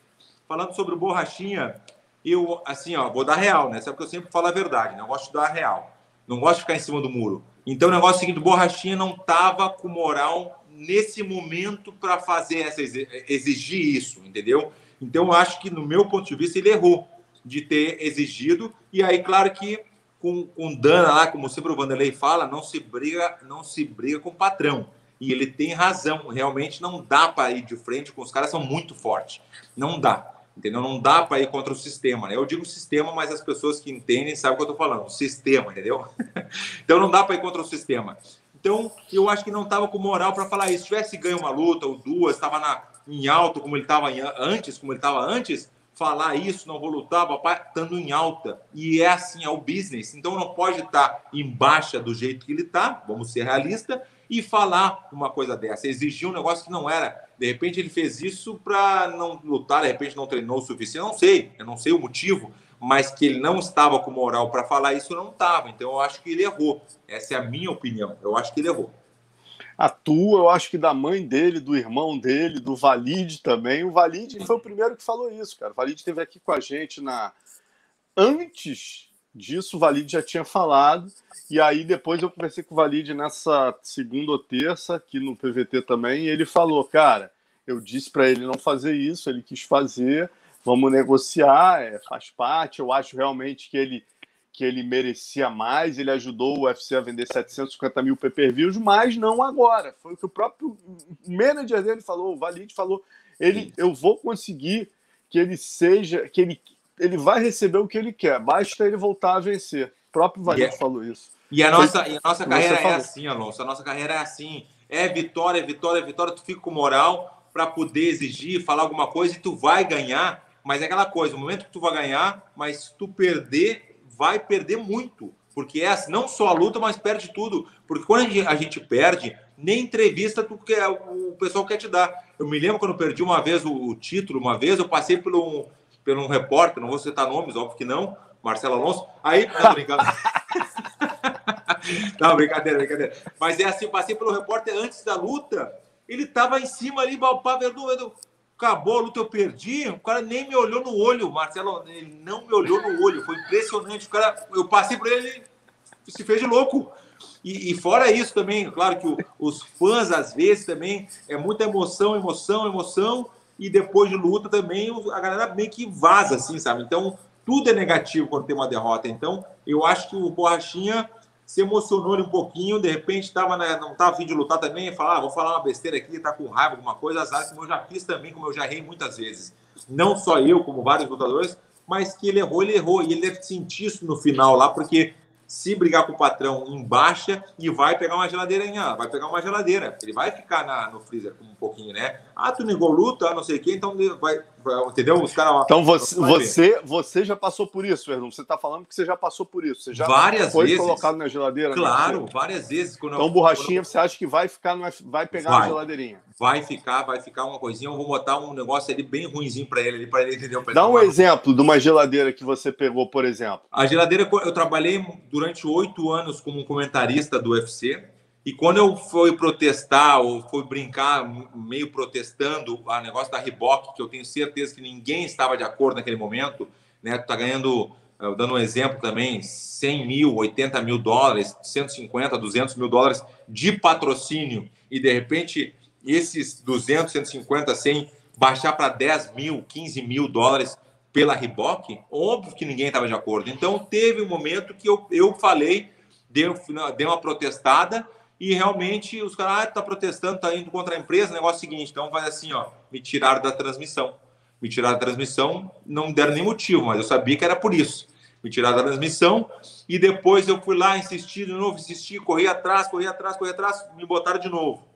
Speaker 2: Falando sobre o borrachinha, eu, assim, ó, vou dar real, né? Sabe que eu sempre falo a verdade, né? Eu gosto de dar real. Não gosto de ficar em cima do muro. Então, o negócio é o seguinte: Borrachinha não estava com moral nesse momento para fazer essa exigir isso, entendeu? Então, eu acho que, no meu ponto de vista, ele errou de ter exigido. E aí, claro que com, com Dana lá, como sempre o Vanderlei fala, não se briga, não se briga com o patrão. E ele tem razão, realmente não dá para ir de frente com os caras são muito fortes. Não dá. Entendeu? Não dá para ir contra o sistema. Né? Eu digo sistema, mas as pessoas que entendem sabem o que eu estou falando. Sistema, entendeu? [LAUGHS] então não dá para ir contra o sistema. Então eu acho que não estava com moral para falar isso. Se tivesse ganho uma luta ou duas, estava em alto como ele estava antes, como ele estava antes, falar isso, não vou lutar, papai, estando em alta. E é assim, é o business. Então não pode estar em baixa do jeito que ele está, vamos ser realistas, e falar uma coisa dessa, exigir um negócio que não era. De repente ele fez isso para não lutar, de repente não treinou o suficiente, eu não sei, eu não sei o motivo, mas que ele não estava com moral para falar isso, não estava. Então eu acho que ele errou. Essa é a minha opinião. Eu acho que ele errou.
Speaker 1: A tua, eu acho que da mãe dele, do irmão dele, do Valide também. O Valide foi o primeiro que falou isso, cara. O Valide esteve aqui com a gente na antes disso, o Valide já tinha falado. E aí depois eu conversei com o Valide nessa segunda ou terça, aqui no PVT também, e ele falou, cara, eu disse para ele não fazer isso, ele quis fazer, vamos negociar, é, faz parte. Eu acho realmente que ele que ele merecia mais, ele ajudou o UFC a vender 750 mil pay-per-views, mas não agora. Foi o que o próprio manager dele falou, o Valide falou, ele, eu vou conseguir que ele seja, que ele ele vai receber o que ele quer, basta ele voltar a vencer. O próprio Valide yeah. falou isso.
Speaker 2: E a nossa, e a nossa carreira é assim, Alonso. A nossa carreira é assim. É vitória, é vitória, é vitória. Tu fica com moral para poder exigir, falar alguma coisa e tu vai ganhar. Mas é aquela coisa, o momento que tu vai ganhar, mas se tu perder, vai perder muito. Porque é assim, não só a luta, mas perde tudo. Porque quando a gente perde, nem entrevista tu quer, o pessoal quer te dar. Eu me lembro quando eu perdi uma vez o, o título, uma vez eu passei por um, por um repórter, não vou citar nomes, óbvio que não, Marcelo Alonso. Aí, não, brincando. [LAUGHS] não, brincadeira, brincadeira. Mas é assim, passei pelo repórter antes da luta, ele tava em cima ali, Balpá Verdun, acabou a luta, eu perdi, o cara nem me olhou no olho, Marcelo, ele não me olhou no olho, foi impressionante, o cara, eu passei por ele, ele se fez de louco. E, e fora isso também, claro que o, os fãs, às vezes, também, é muita emoção, emoção, emoção, e depois de luta também, a galera meio que vaza, assim, sabe? Então, tudo é negativo quando tem uma derrota. Então, eu acho que o Borrachinha se emocionou um pouquinho, de repente tava não estava afim de lutar também, falar, ah, vou falar uma besteira aqui, tá com raiva, alguma coisa, azar, como eu já fiz também, como eu já errei muitas vezes. Não só eu, como vários lutadores, mas que ele errou, ele errou, e ele deve sentir isso no final lá, porque se brigar com o patrão em baixa e vai pegar uma geladeira, vai pegar uma geladeira. Ele vai ficar na, no freezer um pouquinho, né? Ah, tu negou luta, não sei o quê, então vai, vai entendeu? Os caras.
Speaker 1: Então você, você, você já passou por isso, Fernando. Você está falando que você já passou por isso. Você já
Speaker 2: várias
Speaker 1: foi
Speaker 2: vezes.
Speaker 1: colocado na geladeira.
Speaker 2: Né? Claro, né? várias vezes.
Speaker 1: então, eu, borrachinha, eu... você acha que vai ficar, no, vai pegar vai, na geladeirinha?
Speaker 2: Vai ficar, vai ficar uma coisinha. Eu vou botar um negócio ali bem ruimzinho para ele, para ele entender.
Speaker 1: Dá um exemplo de uma geladeira que você pegou, por exemplo.
Speaker 2: A geladeira, eu trabalhei durante oito anos como comentarista do UFC. E quando eu fui protestar ou fui brincar, meio protestando a negócio da Reebok, que eu tenho certeza que ninguém estava de acordo naquele momento, né? Tu tá ganhando, eh, dando um exemplo também, 100 mil, 80 mil dólares, 150, 200 mil dólares de patrocínio e de repente esses 200, 150, 100 baixar para 10 mil, 15 mil dólares pela Reebok, óbvio que ninguém estava de acordo. Então teve um momento que eu, eu falei, dei, dei uma protestada e realmente os caras, ah, tá protestando, tá indo contra a empresa, o negócio é o seguinte, então vai assim, ó, me tiraram da transmissão. Me tiraram da transmissão, não deram nem motivo, mas eu sabia que era por isso. Me tiraram da transmissão e depois eu fui lá, insisti de novo, insisti, corri atrás, corri atrás, corri atrás, me botaram de novo.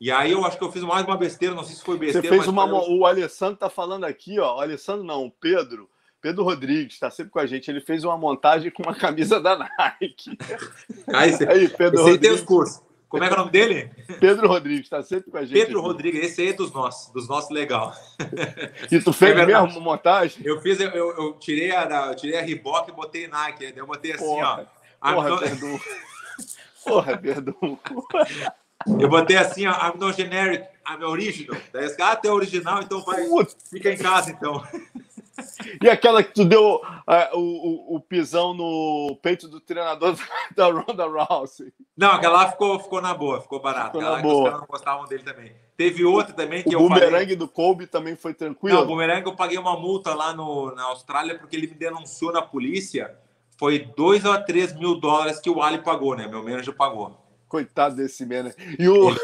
Speaker 2: E aí eu acho que eu fiz mais uma besteira, não sei se foi besteira.
Speaker 1: Você fez uma. O Alessandro tá falando aqui, ó. O Alessandro não, o Pedro. Pedro Rodrigues está sempre com a gente. Ele fez uma montagem com uma camisa da Nike. [LAUGHS]
Speaker 2: Aí, aí Pedro Rodrigues. tem os cursos. Como é é o nome dele?
Speaker 1: Pedro Rodrigues, está sempre com a gente.
Speaker 2: Pedro aqui. Rodrigues, esse aí é dos nossos, dos nossos legal. [LAUGHS]
Speaker 1: E tu fez é mesmo montagem?
Speaker 2: Eu fiz, eu, eu, eu tirei a, eu tirei a Reebok e botei Nike. Eu botei assim, porra,
Speaker 1: ó. Porra, no... Pedro. Porra, Pedro. [LAUGHS]
Speaker 2: Eu botei assim, ó, I'm no generic, I'm original. Daí ah, é original, então vai, fica em casa, então.
Speaker 1: E aquela que tu deu uh, o, o, o, pisão no peito do treinador [LAUGHS] da Ronda Rousey?
Speaker 2: Não, aquela lá ficou, ficou na boa, ficou barata. Ficou aquela na boa. os caras não gostavam dele também. Teve outra também que
Speaker 1: o
Speaker 2: eu
Speaker 1: bumerangue do Kobe também foi tranquilo? Não,
Speaker 2: o bumerangue eu paguei uma multa lá no, na Austrália porque ele me denunciou na polícia. Foi 2 a 3 mil dólares que o Ali pagou, né? Meu manager pagou.
Speaker 1: Coitado desse manager. E o...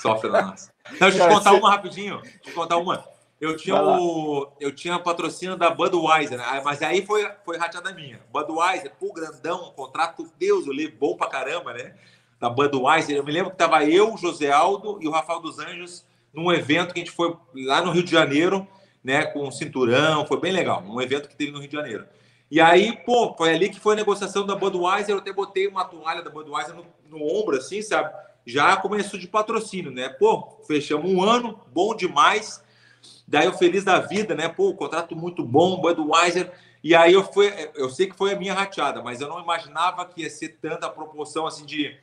Speaker 2: Sofre na nossa. Não, deixa eu te contar uma rapidinho. Deixa eu te contar uma. Eu tinha o eu tinha patrocínio da Budweiser, né? mas aí foi foi rateada minha. Budweiser, pô, grandão, um contrato, Deus, eu levei bom pra caramba, né? Da Budweiser. Eu me lembro que tava eu, o José Aldo e o Rafael dos Anjos num evento que a gente foi lá no Rio de Janeiro, né, com um cinturão, foi bem legal, um evento que teve no Rio de Janeiro. E aí, pô, foi ali que foi a negociação da Budweiser, eu até botei uma toalha da Budweiser no, no ombro, assim, sabe? Já começou de patrocínio, né? Pô, fechamos um ano, bom demais. Daí eu feliz da vida, né? Pô, contrato muito bom, Budweiser. E aí eu fui, eu sei que foi a minha rateada, mas eu não imaginava que ia ser tanta proporção assim de.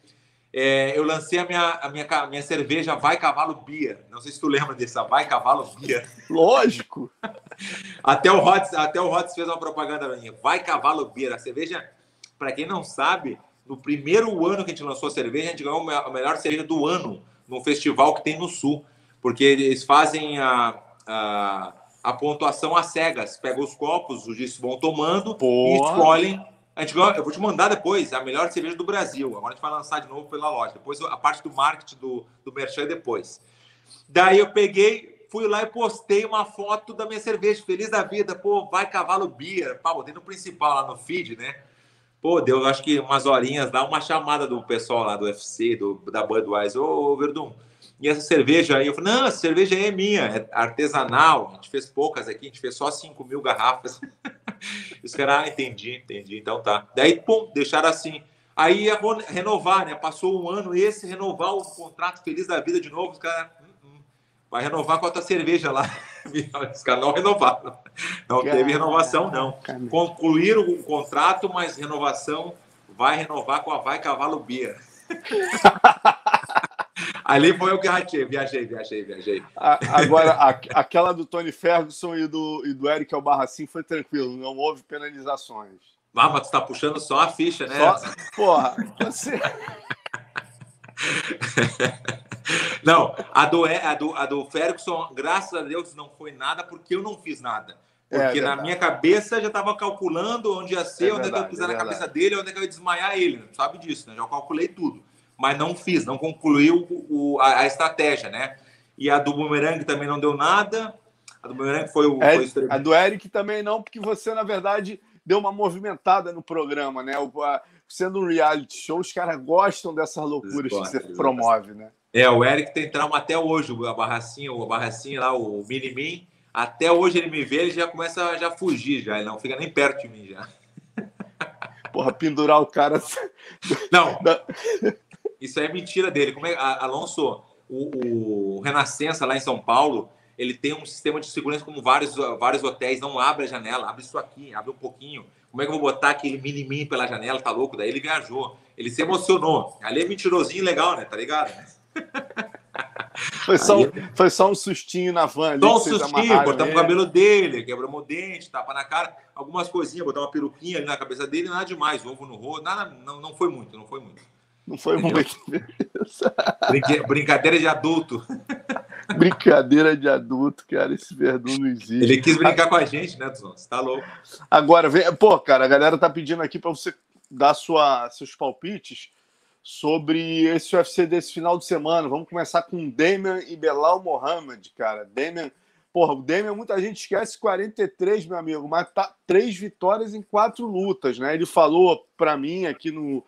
Speaker 2: É, eu lancei a minha, a minha, a minha cerveja Vai Cavalo Bia. Não sei se tu lembra dessa Vai Cavalo Bia.
Speaker 1: Lógico. [LAUGHS]
Speaker 2: até o Rods, até o Rods fez uma propaganda minha. Vai Cavalo Bia. A cerveja, para quem não sabe, no primeiro ano que a gente lançou a cerveja, a gente ganhou a melhor cerveja do ano no festival que tem no Sul, porque eles fazem a a, a pontuação às cegas. Pega os copos, os juízes vão tomando Porra. e escolhem. A gente, eu vou te mandar depois a melhor cerveja do Brasil. Agora a gente vai lançar de novo pela loja. Depois a parte do marketing do, do Merchan depois. Daí eu peguei, fui lá e postei uma foto da minha cerveja, feliz da vida. Pô, vai cavalo Bia. Pá, botei no principal lá no feed, né? Pô, deu acho que umas horinhas, dá uma chamada do pessoal lá do UFC, do, da Budweiser. Ô, Verdun, e essa cerveja aí, eu falei, não, essa cerveja aí é minha, é artesanal. A gente fez poucas aqui, a gente fez só 5 mil garrafas. [LAUGHS] Os caras, ah, entendi, entendi, então tá. Daí, pum, deixaram assim. Aí ia renovar, né? Passou um ano esse, renovar o contrato feliz da vida de novo, os caras. Hum, hum, vai renovar com a tua cerveja lá. [LAUGHS] Os caras não renovaram. Não teve renovação, não. Concluíram o contrato, mas renovação vai renovar com a Vai Cavalo Bia. [LAUGHS] Ali foi o que ratei. Viajei, viajei, viajei.
Speaker 1: Agora, a, aquela do Tony Ferguson e do, e do Eric Albarracin foi tranquilo, não houve penalizações.
Speaker 2: Ah, mas tu tá puxando só a ficha, né?
Speaker 1: Só... Porra, você. [LAUGHS]
Speaker 2: não, a do, a, do, a do Ferguson, graças a Deus, não foi nada porque eu não fiz nada. É porque é na minha cabeça já estava calculando onde ia ser, é onde verdade, eu ia pisar é na cabeça dele, onde eu ia desmaiar ele. Sabe disso, né? Já calculei tudo mas não fiz, não concluiu o, a, a, estratégia, né? E a do Boomerang também não deu nada. A do Boomerang foi o.
Speaker 1: É, foi a do Eric também não, porque você, na verdade, deu uma movimentada no programa, né? O, a, sendo um reality show, os caras gostam dessas loucuras que você promove, né?
Speaker 2: É, o Eric tem trauma até hoje, a barracinha, o barracinha lá, o mini-min. Até hoje ele me vê, ele já começa a já fugir, já. Ele não fica nem perto de mim já.
Speaker 1: Porra, pendurar o cara.
Speaker 2: Não. [LAUGHS] Isso é mentira dele. Como é, Alonso, o, o Renascença lá em São Paulo, ele tem um sistema de segurança como vários, vários hotéis, não abre a janela, abre isso aqui, abre um pouquinho. Como é que eu vou botar aquele mini pela janela? Tá louco? Daí ele viajou. Ele se emocionou. Ali é mentirosinho legal, né? Tá ligado? [LAUGHS]
Speaker 1: Foi só, Aí... foi só um sustinho na van.
Speaker 2: Só um sustinho, botamos o cabelo dele, quebramos o dente, tapa na cara, algumas coisinhas, botar uma peruquinha ali na cabeça dele, nada demais, ovo no rosto, nada, não, não foi muito, não foi muito.
Speaker 1: Não foi muito.
Speaker 2: Brinque... Brincadeira de adulto.
Speaker 1: Brincadeira de adulto, cara. Esse Verdun não existe.
Speaker 2: Ele quis brincar com a gente, né, Tuzon? Você tá louco.
Speaker 1: Agora, vem... pô, cara, a galera tá pedindo aqui para você dar sua... seus palpites sobre esse UFC desse final de semana. Vamos começar com Damian e Belal Mohamed, cara. Damian, porra, o Damian muita gente esquece 43, meu amigo, mas tá três vitórias em quatro lutas, né? Ele falou para mim aqui no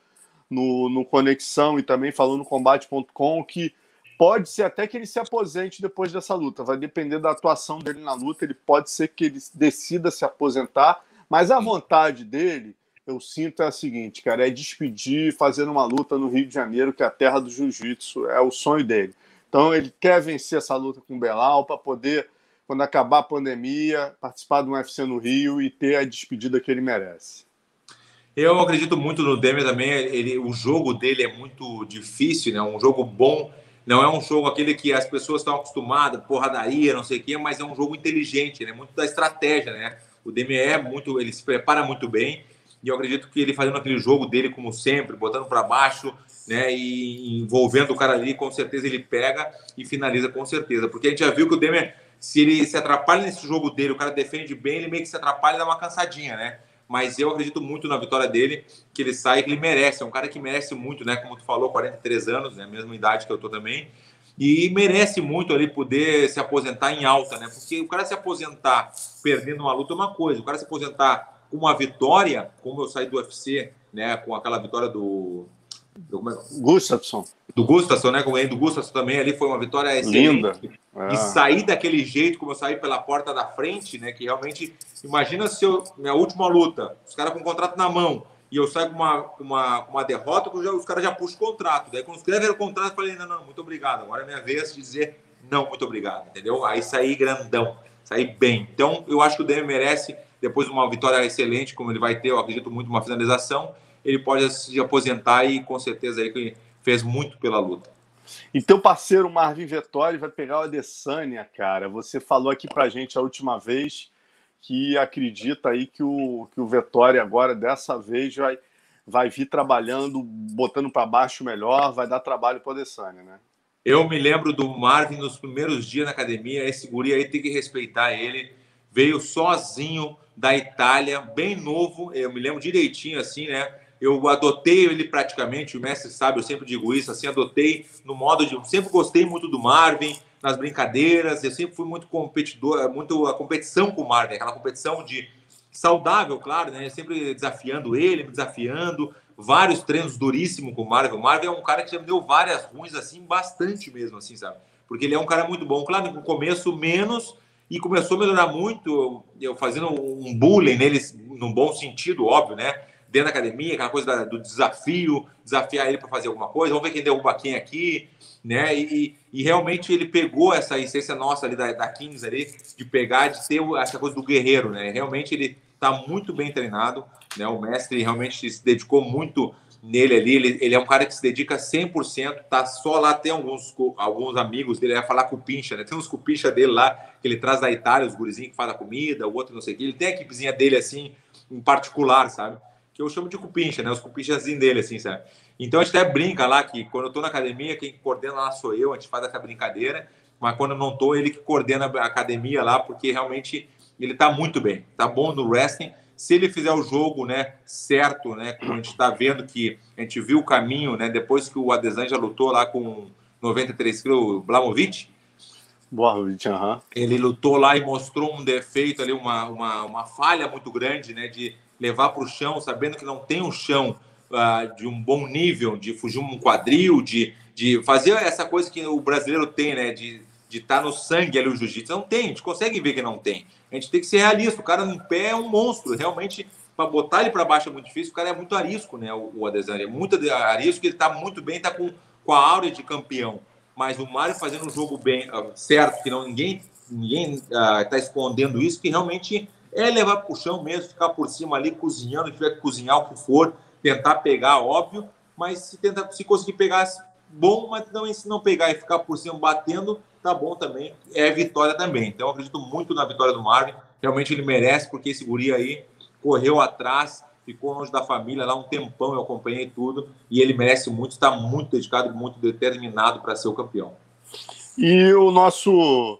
Speaker 1: no, no Conexão e também falou no Combate.com que pode ser até que ele se aposente depois dessa luta. Vai depender da atuação dele na luta. Ele pode ser que ele decida se aposentar, mas a vontade dele, eu sinto é a seguinte, cara, é despedir fazendo uma luta no Rio de Janeiro, que é a terra do jiu-jitsu, é o sonho dele. Então ele quer vencer essa luta com o Belal para poder, quando acabar a pandemia, participar do UFC no Rio e ter a despedida que ele merece.
Speaker 2: Eu acredito muito no Demian também. Ele, o jogo dele é muito difícil, né? Um jogo bom. Não é um jogo aquele que as pessoas estão acostumadas, porradaria, não sei o quê, mas é um jogo inteligente, né? Muito da estratégia, né? O Demian é muito, ele se prepara muito bem. E eu acredito que ele fazendo aquele jogo dele como sempre, botando para baixo, né? E envolvendo o cara ali, com certeza ele pega e finaliza com certeza. Porque a gente já viu que o Demian, se ele se atrapalha nesse jogo dele, o cara defende bem, ele meio que se atrapalha e dá uma cansadinha, né? Mas eu acredito muito na vitória dele, que ele sai, que ele merece. É um cara que merece muito, né? Como tu falou, 43 anos, né? Mesma idade que eu tô também. E merece muito ali poder se aposentar em alta, né? Porque o cara se aposentar perdendo uma luta é uma coisa, o cara se aposentar com uma vitória, como eu saí do UFC, né? Com aquela vitória do
Speaker 1: do é Gustafsson.
Speaker 2: Do Gustafsson, né? Como é do Gustafsson também ali foi uma vitória
Speaker 1: excelente.
Speaker 2: Linda. É. E sair daquele jeito, como eu saí pela porta da frente, né? Que realmente. Imagina se eu. Minha última luta, os caras com o contrato na mão, e eu saio com uma, uma, uma derrota, os caras já puxam o contrato. Daí quando escreveram o contrato, eu falei, não, não, muito obrigado. Agora é minha vez de dizer não, muito obrigado, entendeu? Aí saí grandão, saí bem. Então, eu acho que o Demi merece, depois de uma vitória excelente, como ele vai ter, eu acredito muito, uma finalização ele pode se aposentar e com certeza aí fez muito pela luta.
Speaker 1: E teu parceiro Marvin Vettori vai pegar o Adesanya, cara. Você falou aqui pra gente a última vez que acredita aí que o, que o Vettori agora, dessa vez, vai, vai vir trabalhando, botando para baixo melhor, vai dar trabalho para o Adesanya, né?
Speaker 2: Eu me lembro do Marvin nos primeiros dias na academia, esse guri aí tem que respeitar ele. Veio sozinho da Itália, bem novo, eu me lembro direitinho assim, né? Eu adotei ele praticamente, o mestre sabe, eu sempre digo isso, assim, adotei no modo de. Sempre gostei muito do Marvin, nas brincadeiras, eu sempre fui muito competidor, muito a competição com o Marvin, aquela competição de saudável, claro, né? Sempre desafiando ele, me desafiando, vários treinos duríssimos com o Marvin. O Marvin é um cara que já me deu várias ruins, assim, bastante mesmo, assim, sabe? Porque ele é um cara muito bom. Claro, no começo, menos, e começou a melhorar muito, eu fazendo um bullying neles num bom sentido, óbvio, né? Dentro da academia, aquela coisa da, do desafio, desafiar ele para fazer alguma coisa, vamos ver quem derruba quem aqui, né? E, e, realmente ele pegou essa essência nossa ali da, da Kings ali, de pegar, de ter essa coisa do guerreiro, né? Realmente ele está muito bem treinado, né? O mestre realmente se dedicou muito nele ali. Ele, ele é um cara que se dedica 100%, tá só lá. Tem alguns, alguns amigos dele, vai falar com o Pincha, né? Tem uns cupincha dele lá, que ele traz da Itália, os gurizinhos que faz a comida, o outro não sei o quê. Ele tem a equipezinha dele, assim, em particular, sabe? Que eu chamo de cupincha, né? Os cupinchazinhos dele, assim, sabe? Então a gente até brinca lá que quando eu tô na academia, quem coordena lá sou eu, a gente faz essa brincadeira. Mas quando eu não tô, ele que coordena a academia lá, porque realmente ele tá muito bem, tá bom no wrestling se ele fizer o jogo né, certo, né, como a gente está vendo que a gente viu o caminho, né, depois que o Adesanya lutou lá com 93 quilos, o Blamovic,
Speaker 1: Blamovic, uhum.
Speaker 2: ele lutou lá e mostrou um defeito ali, uma, uma, uma falha muito grande, né, de levar para o chão, sabendo que não tem um chão uh, de um bom nível, de fugir um quadril, de, de fazer essa coisa que o brasileiro tem, né, de estar tá no sangue ali o jiu-jitsu. Não tem, a gente consegue ver que não tem. A gente tem que ser realista. O cara no pé é um monstro. Realmente, para botar ele para baixo é muito difícil. O cara é muito arisco, né? O, o Adesanya é muito arisco. Ele está muito bem, está com, com a áurea de campeão. Mas o Mário fazendo um jogo bem uh, certo, que não ninguém ninguém está uh, escondendo isso, que realmente é levar para o chão mesmo, ficar por cima ali cozinhando, tiver que cozinhar o que for, tentar pegar, óbvio, mas se tentar se conseguir pegar bom, mas não se não pegar e ficar por cima batendo, tá bom também, é vitória também. Então eu acredito muito na vitória do Marvin. Realmente ele merece, porque esse guri aí correu atrás, ficou longe da família lá um tempão, eu acompanhei tudo, e ele merece muito, está muito dedicado, muito determinado para ser o campeão.
Speaker 1: E o nosso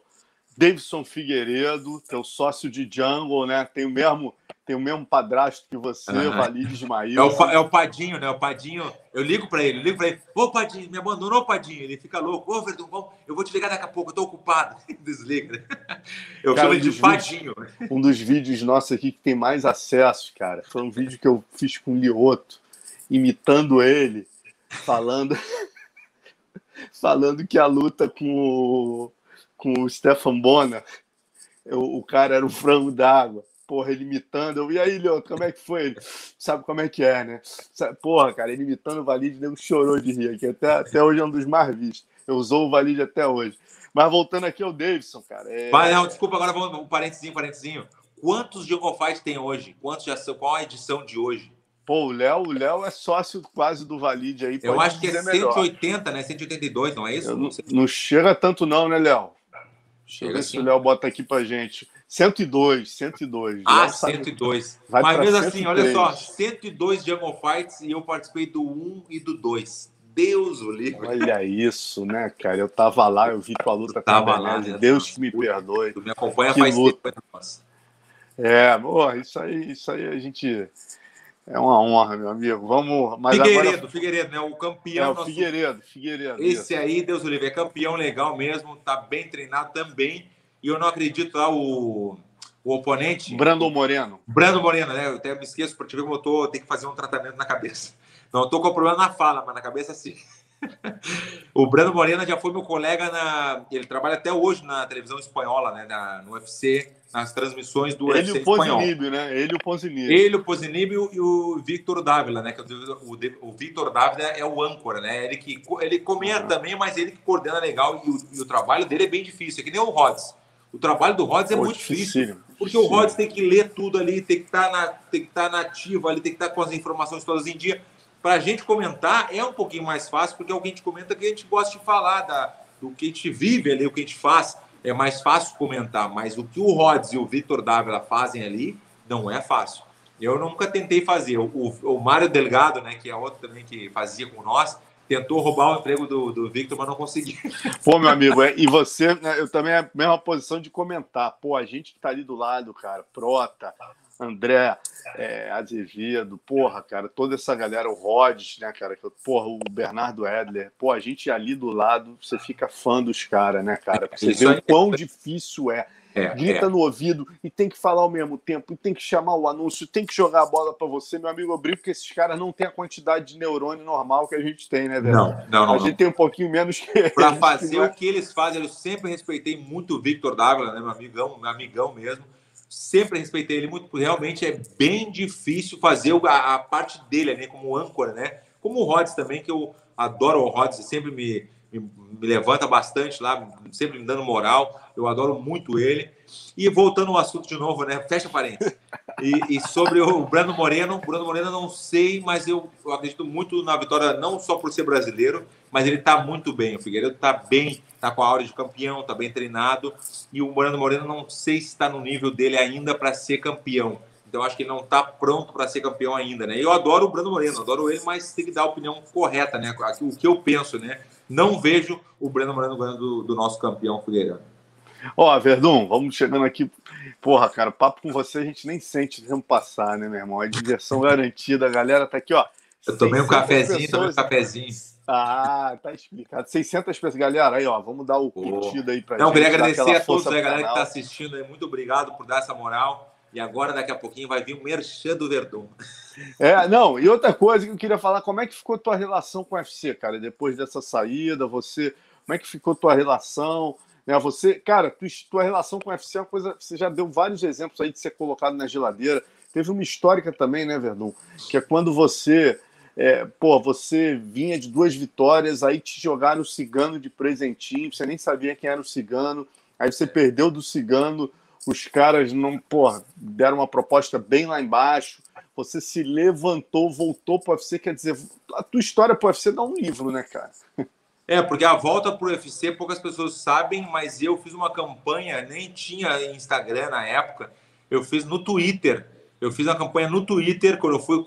Speaker 1: Davidson Figueiredo, teu sócio de Jungle, né? Tem o mesmo tem o mesmo padrasto que você, uhum. Valide Ismael.
Speaker 2: É o, é o Padinho, né? O Padinho, eu ligo para ele, eu ligo para ele, ô Padinho, me abandonou, Padinho. Ele fica louco, ô Verdun, eu vou te ligar daqui a pouco, eu tô ocupado. [LAUGHS] Desliga, né? Eu cara, chamo ele de Padinho.
Speaker 1: Vídeos, um dos vídeos nossos aqui que tem mais acesso, cara, foi um vídeo que eu fiz com o Lioto, imitando ele, falando. [LAUGHS] falando que a luta com o, com o Stefan Bona, o, o cara era um frango d'água porra, ele imitando. Eu, e aí, Leandro, como é que foi? Ele sabe como é que é, né? Porra, cara, ele imitando o Valide, ele chorou de rir aqui. Até, até hoje é um dos mais vistos. Eu usou o Valide até hoje. Mas voltando aqui ao Davidson, cara. É...
Speaker 2: Mas, não, desculpa, agora vamos um parentezinho, parentezinho. Quantos Jungle Fight tem hoje? Quantos já são? Qual a edição de hoje?
Speaker 1: Pô, o Léo, o Léo é sócio quase do Valide aí.
Speaker 2: Eu acho que é 180, melhor. né? 182, não é isso?
Speaker 1: Não, não, chega tanto, não, né, Léo? Chega assim. se o Léo bota aqui pra gente. 102, 102.
Speaker 2: Ah, 102. Vai Mas mesmo assim, olha só, 102 Jungle Fights e eu participei do 1 e do 2. Deus o livre.
Speaker 1: Olha isso, né, cara? Eu tava lá, eu vi tua luta com a lá, né? Deus que me perdoe.
Speaker 2: Tu me acompanha que faz luta. tempo. Nossa.
Speaker 1: É, porra, isso aí, isso aí a gente é uma honra, meu amigo. Vamos.
Speaker 2: Mas Figueiredo, agora... Figueiredo, né? O campeão. É,
Speaker 1: o nosso... Figueiredo, Figueiredo.
Speaker 2: Esse isso. aí, Deus o livre, é campeão legal mesmo, tá bem treinado também e eu não acredito lá o, o oponente.
Speaker 1: Brando Moreno.
Speaker 2: Brando Moreno, né? Eu até me esqueço, porque eu tô, tenho que fazer um tratamento na cabeça. Não estou com problema na fala, mas na cabeça sim. [LAUGHS] o Brando Moreno já foi meu colega na. Ele trabalha até hoje na televisão espanhola, né? Na, no UFC, nas transmissões do
Speaker 1: Ele UFC o Ponzinibio, né? Ele e o Ponzinibio.
Speaker 2: Ele, o Ponzinibio e o Victor Dávila, né? Que o, o, Victor Dávila é o âncora, né? Ele que ele comenta uhum. também, mas ele que coordena legal e o, e o trabalho dele é bem difícil, é que nem o Rods. O trabalho do Rhodes é Pô, muito difícil, difícil porque o Rhodes tem que ler tudo ali, tem que estar tá na, tem que estar tá nativo ali, tem que estar tá com as informações todas em dia. Para a gente comentar é um pouquinho mais fácil, porque é o que a gente comenta que a gente gosta de falar da, do que a gente vive ali, o que a gente faz. É mais fácil comentar, mas o que o Rhodes e o Vitor Dávila fazem ali não é fácil. Eu nunca tentei fazer. O, o, o Mário Delgado, né, que é outro também que fazia com nós, tentou roubar o emprego do, do Victor, mas não conseguiu. [LAUGHS]
Speaker 1: Pô, meu amigo, é, e você, né, eu também é a mesma posição de comentar. Pô, a gente que tá ali do lado, cara, Prota, André, é, Azevedo, porra, cara, toda essa galera, o Rhodes, né, cara, porra, o Bernardo Edler, pô, a gente ali do lado, você fica fã dos caras, né, cara? Você vê o quão difícil é. É, grita é. no ouvido e tem que falar ao mesmo tempo, e tem que chamar o anúncio, tem que jogar a bola para você, meu amigo. Eu brinco que esses caras não têm a quantidade de neurônio normal que a gente tem, né, velho?
Speaker 2: Não, não, não.
Speaker 1: A gente
Speaker 2: não.
Speaker 1: tem um pouquinho menos que.
Speaker 2: Para fazer o que eles fazem, eu sempre respeitei muito o Victor Dávila, né, meu amigão, meu amigão mesmo. Sempre respeitei ele muito, porque realmente é bem difícil fazer a, a parte dele, né, como âncora, né? Como o Rods também, que eu adoro o Rods, sempre me, me, me, levanta bastante lá, sempre me dando moral. Eu adoro muito ele. E voltando ao assunto de novo, né? Fecha parênteses. E, e sobre o Brando Moreno, o Brando Moreno não sei, mas eu, eu, acredito muito na vitória, não só por ser brasileiro, mas ele está muito bem. O Figueiredo está bem, está com a aura de campeão, está bem treinado. E o Brando Moreno não sei se está no nível dele ainda para ser campeão. Então acho que ele não está pronto para ser campeão ainda, né? Eu adoro o Brando Moreno, adoro ele, mas tem que dar a opinião correta, né? O que eu penso, né? Não vejo o Brando Moreno ganhando do, do nosso campeão Figueiredo.
Speaker 1: Ó, Verdun, vamos chegando aqui. Porra, cara, papo com você a gente nem sente o tempo passar, né, meu irmão? É diversão [LAUGHS] garantida. A galera tá aqui, ó.
Speaker 2: Eu tomei um cafezinho, pessoas... tomei um cafezinho.
Speaker 1: Ah, tá explicado. 600 pessoas. Galera, aí, ó, vamos dar o curtido aí pra
Speaker 2: Não, gente. Não, queria agradecer a todos, a galera que tá assistindo aí. Muito obrigado por dar essa moral. E agora, daqui a pouquinho, vai vir o merchan do Verdun.
Speaker 1: É, não, e outra coisa que eu queria falar, como é que ficou tua relação com o UFC, cara? Depois dessa saída, você. Como é que ficou tua relação? Né, você, cara, tua relação com o UFC é uma coisa. Você já deu vários exemplos aí de ser colocado na geladeira. Teve uma histórica também, né, Verdun? Que é quando você. É, pô, você vinha de duas vitórias, aí te jogaram o cigano de presentinho, você nem sabia quem era o cigano, aí você perdeu do cigano os caras não, porra, deram uma proposta bem lá embaixo. Você se levantou, voltou para o UFC, quer dizer, a tua história para o UFC dá um livro, né, cara?
Speaker 2: É, porque a volta para o UFC poucas pessoas sabem, mas eu fiz uma campanha, nem tinha Instagram na época, eu fiz no Twitter. Eu fiz uma campanha no Twitter quando eu fui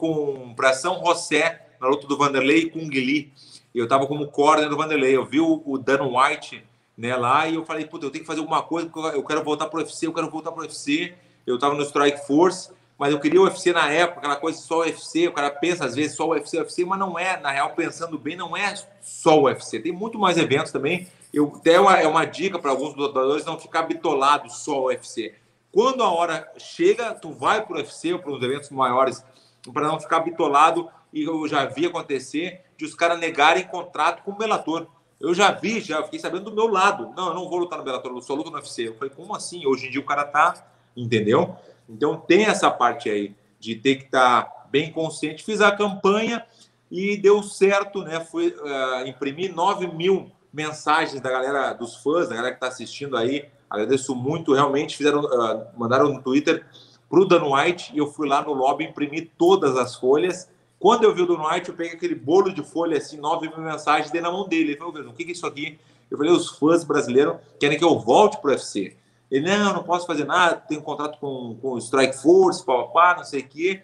Speaker 2: para São José, na luta do Vanderlei com o Guili. Eu estava como corner do Vanderlei. Eu vi o, o Dan White né, lá, e eu falei, puta, eu tenho que fazer alguma coisa, porque eu quero voltar pro UFC, eu quero voltar pro UFC. Eu tava no Strike Force, mas eu queria o UFC na época, aquela coisa só o UFC, o cara pensa às vezes só o UFC, UFC, mas não é, na real, pensando bem, não é só o UFC, tem muito mais eventos também. Eu, até uma, é uma dica para alguns lutadores não ficar bitolado só o UFC. Quando a hora chega, tu vai pro UFC ou para os eventos maiores, para não ficar bitolado, e eu já vi acontecer de os caras negarem contrato com o Bellator. Eu já vi, já fiquei sabendo do meu lado. Não, eu não vou lutar no Bellator, eu só luto no UFC. Eu falei, como assim? Hoje em dia o cara tá, entendeu? Então tem essa parte aí de ter que estar tá bem consciente. Fiz a campanha e deu certo, né? Fui uh, imprimir 9 mil mensagens da galera, dos fãs, da galera que está assistindo aí. Agradeço muito, realmente. Fizeram, uh, mandaram no Twitter para o Dan White e eu fui lá no lobby imprimir todas as folhas quando eu vi o do White, eu peguei aquele bolo de folha, assim, nove mil mensagens, dei na mão dele. Ele falou, o que é isso aqui? Eu falei, os fãs brasileiros querem que eu volte pro UFC. Ele, não, não posso fazer nada, tenho um contrato com, com o Strike Force, papapá, não sei o quê.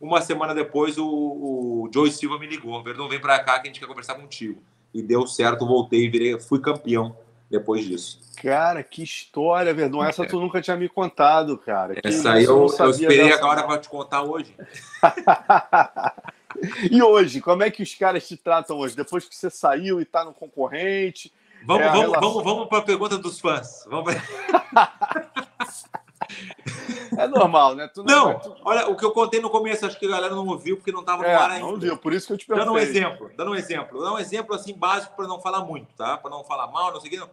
Speaker 2: Uma semana depois, o, o Joe Silva me ligou. Verdão, vem para cá que a gente quer conversar contigo. E deu certo, voltei, virei, fui campeão depois disso.
Speaker 1: Cara, que história, Verdão. Essa tu nunca tinha me contado, cara.
Speaker 2: Essa aí eu, eu, esperei dessa... agora para te contar hoje. [LAUGHS]
Speaker 1: E hoje, como é que os caras te tratam hoje? Depois que você saiu e está no concorrente?
Speaker 2: Vamos, é vamos, relação... vamos, vamos para a pergunta dos fãs. Vamos... [LAUGHS]
Speaker 1: é normal, né?
Speaker 2: Tu não, não tu... olha, o que eu contei no começo, acho que a galera não ouviu porque não estava no é, ar ainda.
Speaker 1: Não viu, por isso que eu te perguntei.
Speaker 2: Dando um exemplo, dando um exemplo. Dando um exemplo assim básico para não falar muito, tá? Para não falar mal, não sei o que. Não.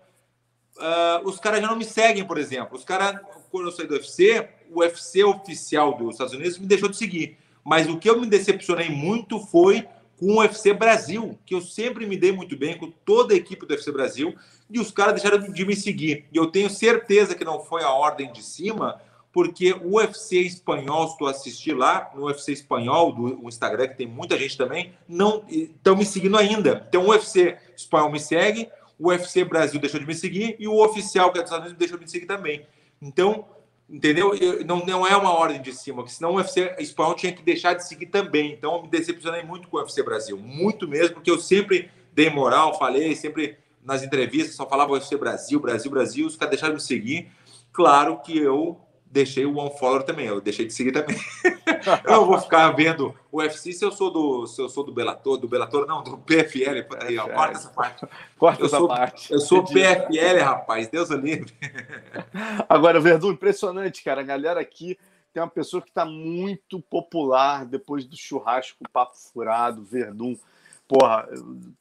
Speaker 2: Uh, os caras já não me seguem, por exemplo. Os caras, quando eu saí do UFC, o UFC oficial dos Estados Unidos me deixou de seguir. Mas o que eu me decepcionei muito foi com o UFC Brasil, que eu sempre me dei muito bem com toda a equipe do UFC Brasil, e os caras deixaram de me seguir. E eu tenho certeza que não foi a ordem de cima, porque o UFC espanhol, se tu assistir lá, no UFC espanhol, do Instagram, que tem muita gente também, não estão me seguindo ainda. Então o UFC espanhol me segue, o UFC Brasil deixou de me seguir, e o oficial, que é dos Estados Unidos, deixou de me seguir também. Então, Entendeu? Eu, não, não é uma ordem de cima, porque senão o UFC espanhol tinha que deixar de seguir também. Então eu me decepcionei muito com o UFC Brasil, muito mesmo, porque eu sempre dei moral, falei, sempre nas entrevistas só falava UFC Brasil, Brasil, Brasil, os caras deixaram de seguir. Claro que eu deixei o OneFollower também, eu deixei de seguir também. [LAUGHS] eu não vou ficar vendo o UFC se eu sou do se eu sou do Bellator, do Bellator não, do PFL, aí, ó, corta essa parte.
Speaker 1: Corta
Speaker 2: eu
Speaker 1: essa
Speaker 2: sou,
Speaker 1: parte.
Speaker 2: Eu sou PFL, rapaz, Deus o livre. [LAUGHS]
Speaker 1: Agora, Verdun, impressionante, cara, a galera aqui tem uma pessoa que está muito popular depois do churrasco Papo Furado, Verdun. Porra,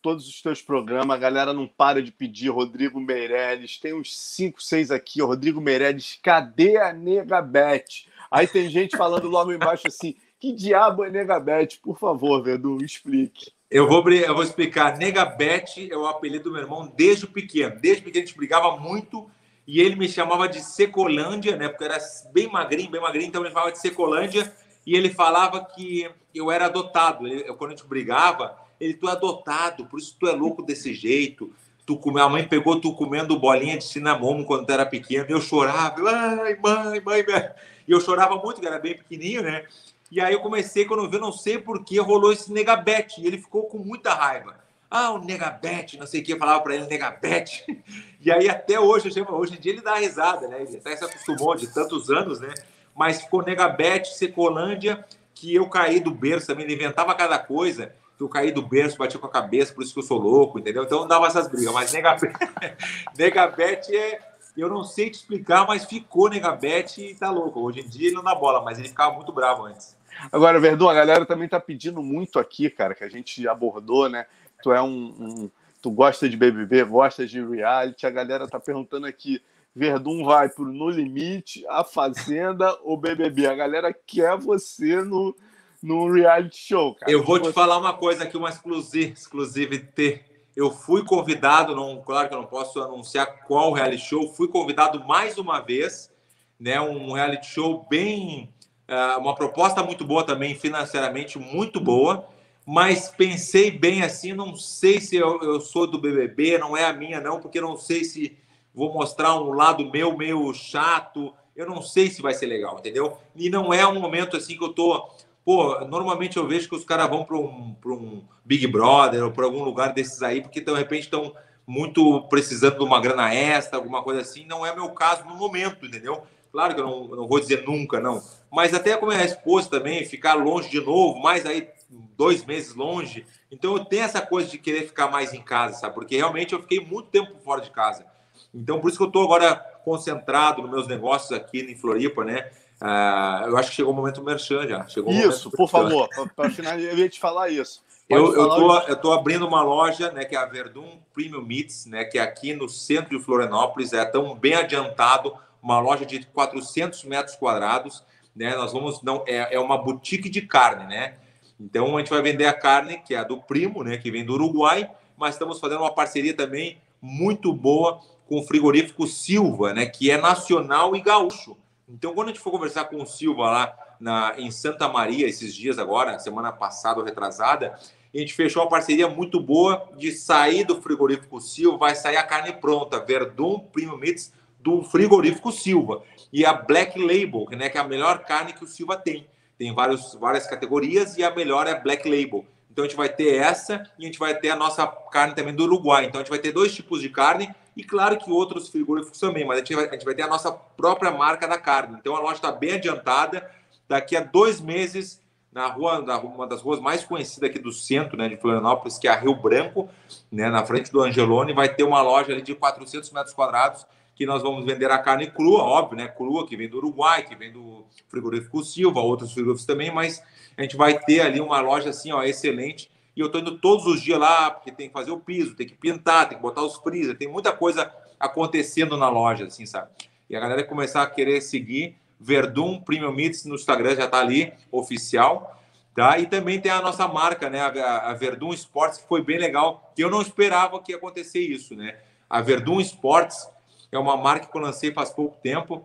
Speaker 1: todos os teus programas, a galera não para de pedir Rodrigo Meirelles, tem uns 5, 6 aqui, Rodrigo Meirelles, cadê a Nega Beth? Aí tem gente falando logo embaixo assim, que diabo é Nega Beth? Por favor, Vedu, explique.
Speaker 2: Eu vou, eu vou explicar. Nega Beth é o apelido do meu irmão desde pequeno. Desde pequeno a gente brigava muito e ele me chamava de Secolândia, né? Porque eu era bem magrinho, bem magrinho, então ele falava de Secolândia e ele falava que eu era adotado. Eu, quando a gente brigava, ele, tu é adotado, por isso tu é louco desse jeito. Tu, a mãe pegou tu comendo bolinha de cinamomo quando tu era pequeno. Eu chorava, ai, mãe, mãe, mãe. E eu chorava muito, era bem pequenininho, né? E aí eu comecei, quando eu vi, não sei por que, rolou esse negabete. E ele ficou com muita raiva. Ah, o negabete, não sei o que, eu falava para ele, negabete. [LAUGHS] E aí até hoje, hoje em dia ele dá risada, né? Ele até se acostumou de tantos anos, né? Mas ficou negabete, secolândia, que eu caí do berço também, ele inventava cada coisa que eu caí do berço, bati com a cabeça, por isso que eu sou louco, entendeu? Então dava essas brigas. Mas Negabete, [LAUGHS] Negabete é. Eu não sei te explicar, mas ficou Negabete e tá louco. Hoje em dia ele não dá bola, mas ele ficava muito bravo antes.
Speaker 1: Agora, Verdun, a galera também tá pedindo muito aqui, cara, que a gente abordou, né? Tu é um, um. tu gosta de BBB, gosta de reality. A galera tá perguntando aqui. Verdun vai pro No Limite, A Fazenda ou BBB? A galera quer você no, no reality show, cara.
Speaker 2: Eu vou te falar uma coisa aqui, uma exclusiva, exclusivity. Eu fui convidado, não, claro que eu não posso anunciar qual reality show, fui convidado mais uma vez, né? Um reality show bem. Uh, uma proposta muito boa também, financeiramente muito boa, mas pensei bem assim, não sei se eu, eu sou do BBB, não é a minha, não, porque não sei se vou mostrar um lado meu meio chato, eu não sei se vai ser legal, entendeu? E não é um momento assim que eu tô Pô, normalmente eu vejo que os caras vão para um, um Big Brother ou para algum lugar desses aí, porque de repente estão muito precisando de uma grana extra, alguma coisa assim. Não é meu caso no momento, entendeu? Claro que eu não, não vou dizer nunca, não. Mas até como é a esposa também, ficar longe de novo, mais aí dois meses longe. Então eu tenho essa coisa de querer ficar mais em casa, sabe? Porque realmente eu fiquei muito tempo fora de casa. Então por isso que eu estou agora concentrado nos meus negócios aqui em Floripa, né? Uh, eu acho que chegou o momento do Merchan já. Chegou
Speaker 1: isso, por favor, para finalizar, eu ia te falar isso.
Speaker 2: eu, eu, tô, eu tô abrindo uma loja, né, que é a Verdun Premium Meats, né, que é aqui no centro de Florianópolis, é tão bem adiantado, uma loja de 400 metros quadrados, né, nós vamos, não, é, é uma boutique de carne, né, então a gente vai vender a carne, que é a do Primo, né, que vem do Uruguai, mas estamos fazendo uma parceria também muito boa com o frigorífico Silva, né, que é nacional e gaúcho. Então, quando a gente for conversar com o Silva lá na, em Santa Maria, esses dias agora, semana passada ou retrasada, a gente fechou uma parceria muito boa de sair do frigorífico Silva, vai sair a carne pronta, Verdun Premium Meats do frigorífico Silva. E a Black Label, que, né, que é a melhor carne que o Silva tem. Tem vários, várias categorias e a melhor é a Black Label. Então a gente vai ter essa e a gente vai ter a nossa carne também do Uruguai. Então a gente vai ter dois tipos de carne e claro que outros frigoríficos também, mas a gente, vai, a gente vai ter a nossa própria marca da carne. Então a loja está bem adiantada. Daqui a dois meses, na rua, na, uma das ruas mais conhecidas aqui do centro né, de Florianópolis, que é a Rio Branco, né, na frente do Angelone, vai ter uma loja ali de 400 metros quadrados que nós vamos vender a carne crua, óbvio, né? Crua, que vem do Uruguai, que vem do frigorífico Silva, outros frigoríficos também, mas a gente vai ter ali uma loja assim, ó, excelente e eu estou indo todos os dias lá, porque tem que fazer o piso, tem que pintar, tem que botar os freezer, tem muita coisa acontecendo na loja, assim, sabe? E a galera começar a querer seguir Verdun Premium Meats no Instagram, já está ali, oficial. Tá? E também tem a nossa marca, né? A, a Verdun Sports, que foi bem legal, que eu não esperava que ia acontecer isso, né? A Verdun Sports é uma marca que eu lancei faz pouco tempo,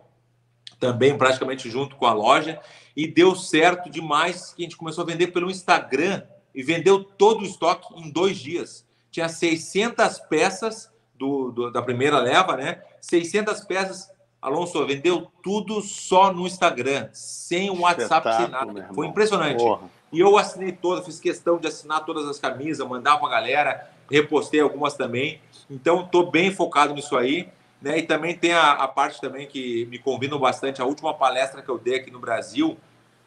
Speaker 2: também praticamente junto com a loja, e deu certo demais que a gente começou a vender pelo Instagram e vendeu todo o estoque em dois dias. Tinha 600 peças do, do, da primeira leva, né? 600 peças. Alonso vendeu tudo só no Instagram, sem o WhatsApp, sem nada. Foi impressionante. Porra. E eu assinei todas, fiz questão de assinar todas as camisas, mandar para a galera, repostei algumas também. Então, estou bem focado nisso aí. Né? E também tem a, a, parte também que me convidam bastante. A última palestra que eu dei aqui no Brasil,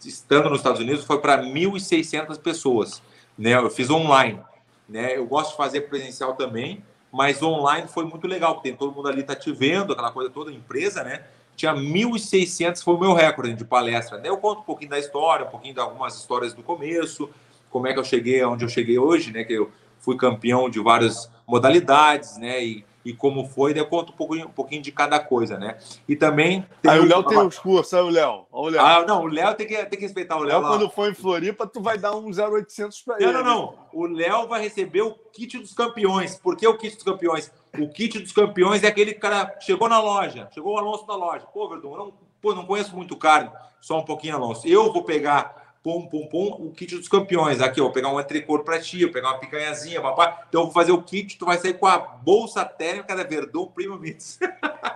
Speaker 2: estando nos Estados Unidos, foi para 1.600 pessoas né? Eu fiz online, né? Eu gosto de fazer presencial também, mas online foi muito legal, porque todo mundo ali tá te vendo, aquela coisa toda, empresa, né? Tinha 1.600, foi o meu recorde de palestra. Né? Eu conto um pouquinho da história, um pouquinho de algumas histórias do começo, como é que eu cheguei onde eu cheguei hoje, né? Que eu, fui campeão de várias modalidades, né? E, e como foi, daí eu conto um pouquinho, um pouquinho de cada coisa, né? E também.
Speaker 1: Aí o Léo tem os cursos, aí o Léo.
Speaker 2: Ah, não, o Léo tem que, tem que respeitar o Léo.
Speaker 1: Léo, quando for em Floripa, tu vai dar um 0800 para ele.
Speaker 2: Não, não, não. O Léo vai receber o kit dos campeões. Por que o kit dos campeões? O kit dos campeões é aquele cara chegou na loja, chegou o Alonso na loja. Pô, Verdun, não, pô, não conheço muito carne, só um pouquinho, Alonso. Eu vou pegar pum, pum, pum, o kit dos campeões. Aqui, vou pegar um tricor para ti, vou pegar uma picanhazinha, papai. Então, eu vou fazer o kit, tu vai sair com a bolsa térmica da Verdun Primo Mix.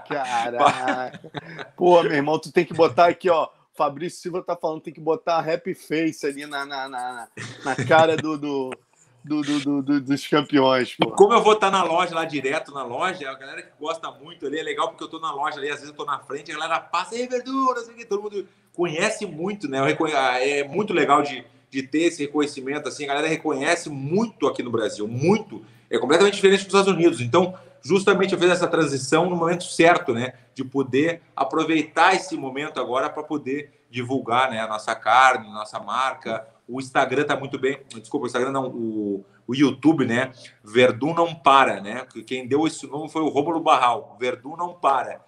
Speaker 1: Caraca. Pô, meu irmão, tu tem que botar aqui, ó. Fabrício Silva tá falando, tem que botar happy face ali na, na, na, na cara do, do do, do, do, dos campeões. Pô.
Speaker 2: Como eu vou estar na loja lá direto na loja, a galera que gosta muito ali é legal porque eu estou na loja ali, às vezes eu estou na frente, a galera passa, ei, verdura, assim, todo mundo conhece muito, né? Ah, é muito legal de, de ter esse reconhecimento, assim, a galera reconhece muito aqui no Brasil, muito. É completamente diferente dos Estados Unidos. Então, justamente eu fiz essa transição no momento certo, né? De poder aproveitar esse momento agora para poder divulgar né, a nossa carne, nossa marca, o Instagram tá muito bem. Desculpa, o Instagram não, o, o YouTube, né? Verdun não para, né? Quem deu esse nome foi o Rômulo Barral. Verdun não para.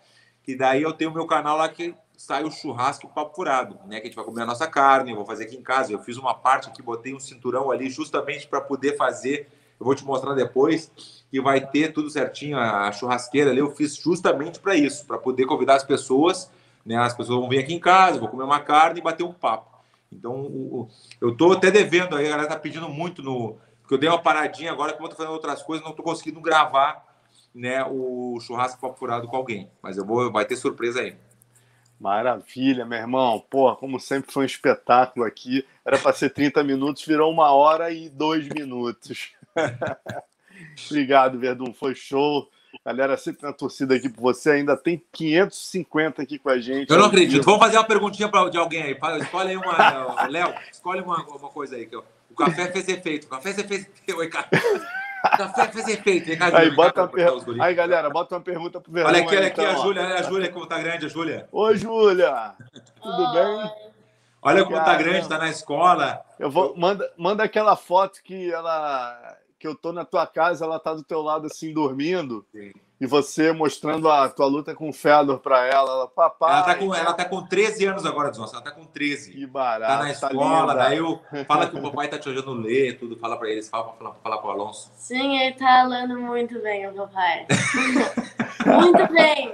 Speaker 2: E daí eu tenho meu canal lá que sai o churrasco papo furado, né? Que a gente vai comer a nossa carne, eu vou fazer aqui em casa. Eu fiz uma parte aqui, botei um cinturão ali justamente para poder fazer. Eu vou te mostrar depois que vai ter tudo certinho a churrasqueira ali. Eu fiz justamente para isso, para poder convidar as pessoas, né? As pessoas vão vir aqui em casa, vou comer uma carne e bater um papo. Então, o, eu estou até devendo aí, a galera está pedindo muito no. Porque eu dei uma paradinha agora, como eu estou fazendo outras coisas, não estou conseguindo gravar né, o churrasco papo furado com alguém. Mas eu vou, vai ter surpresa aí.
Speaker 1: Maravilha, meu irmão. Pô, como sempre foi um espetáculo aqui. Era para ser 30 minutos, virou uma hora e dois minutos. [LAUGHS] Obrigado, Verdun. Foi show. Galera, sempre na torcida aqui por você. Ainda tem 550 aqui com a gente.
Speaker 2: Eu não acredito. Vamos fazer uma perguntinha pra, de alguém aí. Escolhe aí uma. [LAUGHS] Léo, escolhe uma, uma coisa aí. Que eu, o café fez efeito. O café fez efeito. [LAUGHS] O café fez efeito. Cá,
Speaker 1: aí, bota per... aí, galera, bota uma pergunta pro
Speaker 2: Verão. Olha aqui, olha aqui então, a Júlia. Olha a Júlia como tá grande, a Júlia.
Speaker 1: Oi, Júlia. Tudo bem?
Speaker 2: Olha como tá grande, tá na escola.
Speaker 1: Eu vou, manda, manda aquela foto que ela que eu tô na tua casa, ela tá do teu lado assim dormindo. Sim. E você mostrando a tua luta com o Fedor para ela, ela, papai.
Speaker 2: Ela tá, com, ela tá com 13 anos agora, Desonça. Ela tá com 13.
Speaker 1: Que barato.
Speaker 2: Tá na tá escola, tá daí eu fala que o papai tá te ajudando a ler, tudo, fala para eles, fala para falar pro Alonso.
Speaker 3: Sim, ele tá lendo muito bem, o papai. [LAUGHS] muito bem.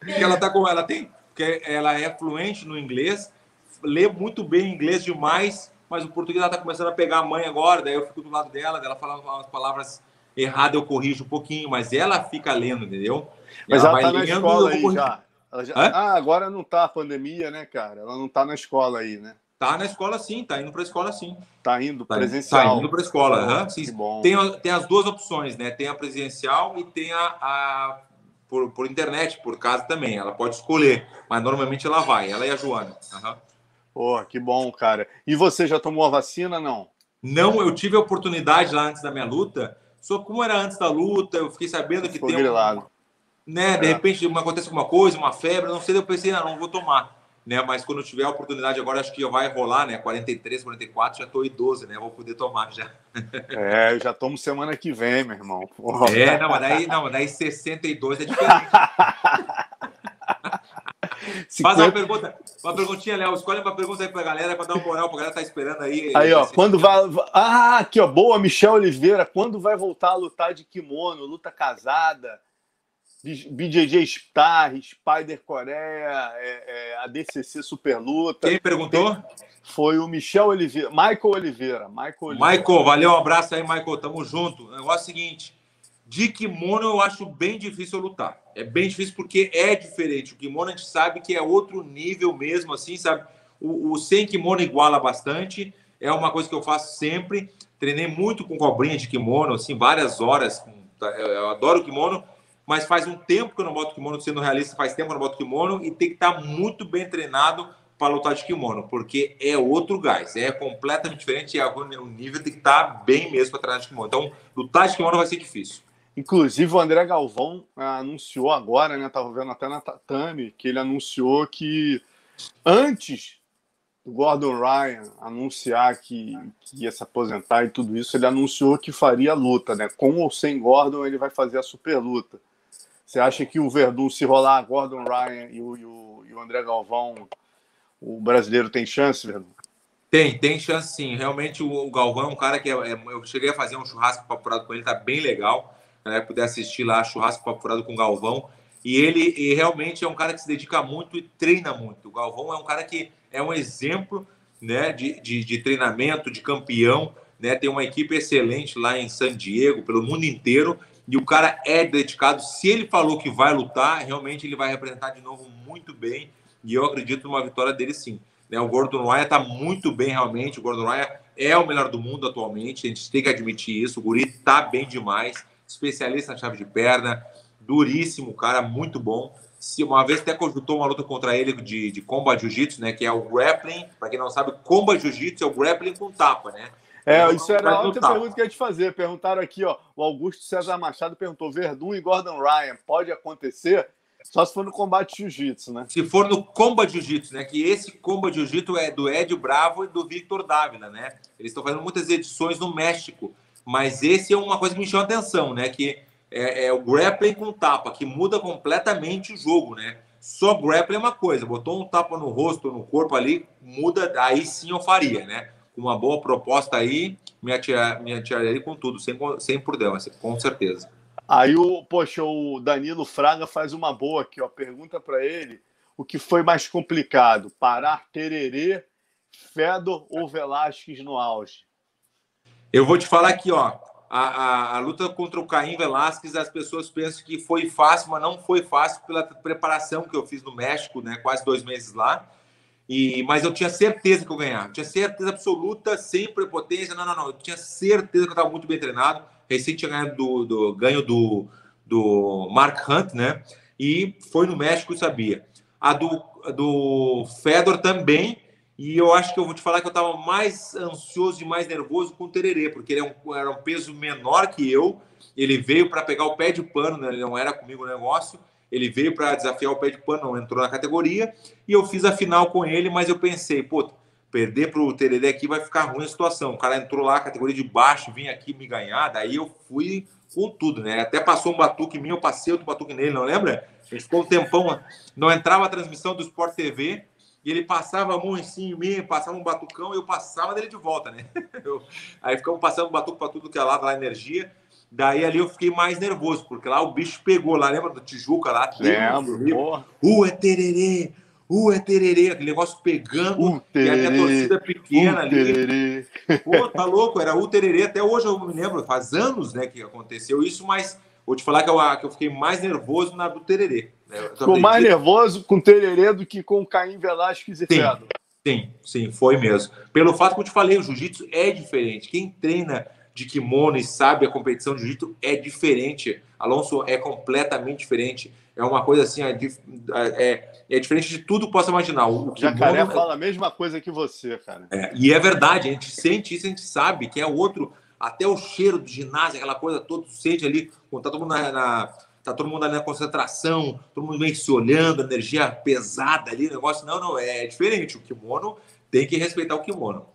Speaker 2: Porque ela tá com ela tem, porque ela é fluente no inglês, lê muito bem inglês demais mas o português ela está começando a pegar a mãe agora, daí eu fico do lado dela, ela fala umas palavras erradas, eu corrijo um pouquinho, mas ela fica lendo, entendeu?
Speaker 1: Mas ela, ela tá na lendo, escola aí já. já... Ah, agora não tá a pandemia, né, cara? Ela não tá na escola aí, né?
Speaker 2: Tá na escola sim, tá indo para a escola sim.
Speaker 1: Tá indo tá presencial.
Speaker 2: Tá indo para a escola, uhum, sim. Tem, tem as duas opções, né? Tem a presencial e tem a, a por, por internet, por casa também. Ela pode escolher, mas normalmente ela vai, ela e a Joana. Uhum.
Speaker 1: Pô, que bom, cara. E você já tomou a vacina, não?
Speaker 2: Não, eu tive a oportunidade lá antes da minha luta. Só como era antes da luta, eu fiquei sabendo que tem
Speaker 1: grilado. um,
Speaker 2: né, de é. repente acontece alguma coisa, uma febre, não sei, eu pensei, ah, não vou tomar, né? Mas quando eu tiver a oportunidade agora, acho que vai rolar, né? 43, 44, já tô idoso, né? Vou poder tomar já. [LAUGHS]
Speaker 1: É, eu já tomo semana que vem, meu irmão.
Speaker 2: Porra. É, não, mas daí, não, daí 62 é diferente. [LAUGHS] 50... Faz uma pergunta, uma perguntinha, Léo. Escolhe uma pergunta aí pra galera, pra dar uma moral, pra galera tá esperando aí.
Speaker 1: Aí, ó, quando vai. Ah, aqui, ó, boa, Michel Oliveira. Quando vai voltar a lutar de kimono, luta casada? BJJ Star, Spider Coreia, é, é, a DCC Super Luta.
Speaker 2: Quem perguntou?
Speaker 1: Foi o Michel Oliveira, Michael Oliveira. Michael, Oliveira.
Speaker 2: Michael, valeu, um abraço aí, Michael. Tamo junto. O negócio é o seguinte: de kimono eu acho bem difícil lutar. É bem difícil porque é diferente. O kimono a gente sabe que é outro nível mesmo, assim, sabe? O, o sem kimono iguala bastante. É uma coisa que eu faço sempre. Treinei muito com cobrinha de kimono, assim, várias horas. Tá? Eu adoro kimono, mas faz um tempo que eu não boto kimono, sendo realista, faz tempo que eu não boto kimono e tem que estar muito bem treinado para lutar de kimono, porque é outro gás, é completamente diferente e o nível tem que estar bem mesmo para treinar de kimono. Então, lutar de kimono vai ser difícil.
Speaker 1: Inclusive, o André Galvão ah, anunciou agora, né? Estava vendo até na Tatame, que ele anunciou que antes do Gordon Ryan anunciar que, que, ia se aposentar e tudo isso, ele anunciou que faria luta, né? Com ou sem Gordon, ele vai fazer a super luta. Você acha que o Verdun, se rolar Gordon Ryan e o, e o, e o André Galvão, o brasileiro tem chance, Verdun?
Speaker 2: Tem, tem chance sim. Realmente o, Galvão é um cara que é, é, eu cheguei a fazer um churrasco papurado com ele, tá bem legal. Né? Puder assistir lá, churrasco papurado com o Galvão. E ele e realmente é um cara que se dedica muito e treina muito. O Galvão é um cara que é um exemplo né, de, de, de treinamento, de campeão. Né? Tem uma equipe excelente lá em San Diego, pelo mundo inteiro. E o cara é dedicado. Se ele falou que vai lutar, realmente ele vai representar de novo muito bem. E eu acredito numa vitória dele sim. Né? O Gordon Ryan está muito bem realmente. O Gordon Ryan é o melhor do mundo atualmente. A gente tem que admitir isso. O Guri está bem demais. Especialista na chave de perna duríssimo, cara, muito bom. Se uma vez até conjuntou uma luta contra ele de, de combat jiu-jitsu, né? Que é o grappling. Para quem não sabe, combat jiu-jitsu é o grappling com tapa, né?
Speaker 1: É, isso era a outra pergunta que eu ia te fazer. Perguntaram aqui, ó. O Augusto César Machado perguntou: Verdun e Gordon Ryan, pode acontecer? Só se for no combate jiu-jitsu, né?
Speaker 2: Se for no combat jiu-jitsu, né? Que esse combat jiu-jitsu é do Ed Bravo e do Victor Dávila, né? Eles estão fazendo muitas edições no México. Mas esse é uma coisa que me chamou a atenção, né? Que é, é, o grappling com tapa, que muda completamente o jogo, né? Só grappling é uma coisa, botou um tapa no rosto, no corpo ali, muda, aí sim eu faria, né? Com uma boa proposta aí, me, atirar, me atiraria com tudo, sem, sem problema, com certeza.
Speaker 1: Aí, o, poxa, o Danilo Fraga faz uma boa aqui, ó. Pergunta para ele o que foi mais complicado, parar Tererê, Fedor ou Velasquez no auge?
Speaker 2: Eu vou te falar aqui, ó a, a, a, luta contra o Caim Velasquez, as pessoas pensam que foi fácil, mas não foi fácil pela preparação que eu fiz no México, né? Quase dois meses lá. E, mas eu tinha certeza que eu ganhava. tinha certeza absoluta, sem prepotência. Não, não, não. Eu tinha certeza que eu estava muito bem treinado. Recente tinha ganho do, do, ganho do, do Mark Hunt, né? E foi no México, sabia. A do, do Fedor também e eu acho que eu vou te falar que eu estava mais ansioso e mais nervoso com o Tererê, porque ele é um, era um peso menor que eu. Ele veio para pegar o pé de pano, né? ele não era comigo o negócio. Ele veio para desafiar o pé de pano, não entrou na categoria. E eu fiz a final com ele, mas eu pensei, pô, perder para o Tererê aqui vai ficar ruim a situação. O cara entrou lá, categoria de baixo, vinha aqui me ganhar. Daí eu fui com tudo, né? Até passou um batuque em mim, eu passei outro batuque nele, não lembra? A gente ficou um tempão, não entrava a transmissão do Sport TV e ele passava a mão assim em mim, passava um batucão, e eu passava dele de volta, né? [LAUGHS] Eu, aí ficamos passando batuco para tudo que é lado, lá energia. Daí ali eu fiquei mais nervoso, porque lá o bicho pegou lá, lembra do Tijuca lá?
Speaker 1: Lembro, porra.
Speaker 2: Uh, é tererê, uh, é tererê, aquele negócio pegando, uh, e a minha torcida pequena uh, ali. Tererê. [LAUGHS] Pô, tá louco, era o tererê, até hoje eu me lembro, faz anos, né, que aconteceu isso, mas vou te falar que eu, que eu fiquei mais nervoso na do tererê.
Speaker 1: Ficou mais nervoso com o Tererê do que com o Caim Velasquez e Fedor.
Speaker 2: Sim, sim, foi mesmo. Pelo fato que eu te falei, o jiu-jitsu é diferente. Quem treina de kimono e sabe a competição de jiu-jitsu é diferente. Alonso é completamente diferente. É uma coisa assim, é, é, é diferente de tudo que possa imaginar. O
Speaker 1: Jacaré kimono... fala a mesma coisa que você, cara.
Speaker 2: É, e é verdade, a gente sente isso, a gente sabe que é outro, até o cheiro do ginásio, aquela coisa toda, sente ali, quando tá todo mundo na, na tá todo mundo ali na concentração, todo mundo meio se olhando, energia pesada ali, negócio. Não, não, é diferente. O kimono tem que respeitar o kimono.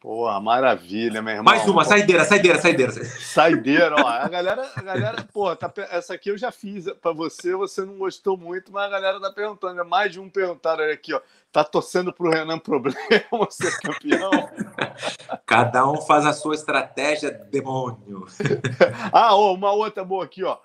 Speaker 1: Pô, maravilha, meu irmão.
Speaker 2: Mais uma, saideira, saideira, saideira.
Speaker 1: Saideira, ó. A galera, a galera, pô, tá, essa aqui eu já fiz para você, você não gostou muito, mas a galera tá perguntando. É mais de um perguntaram aqui, ó. Tá torcendo pro Renan Problema [LAUGHS] ser campeão?
Speaker 2: Cada um faz a sua estratégia, demônio. [LAUGHS]
Speaker 1: ah, ó, uma outra boa aqui, ó.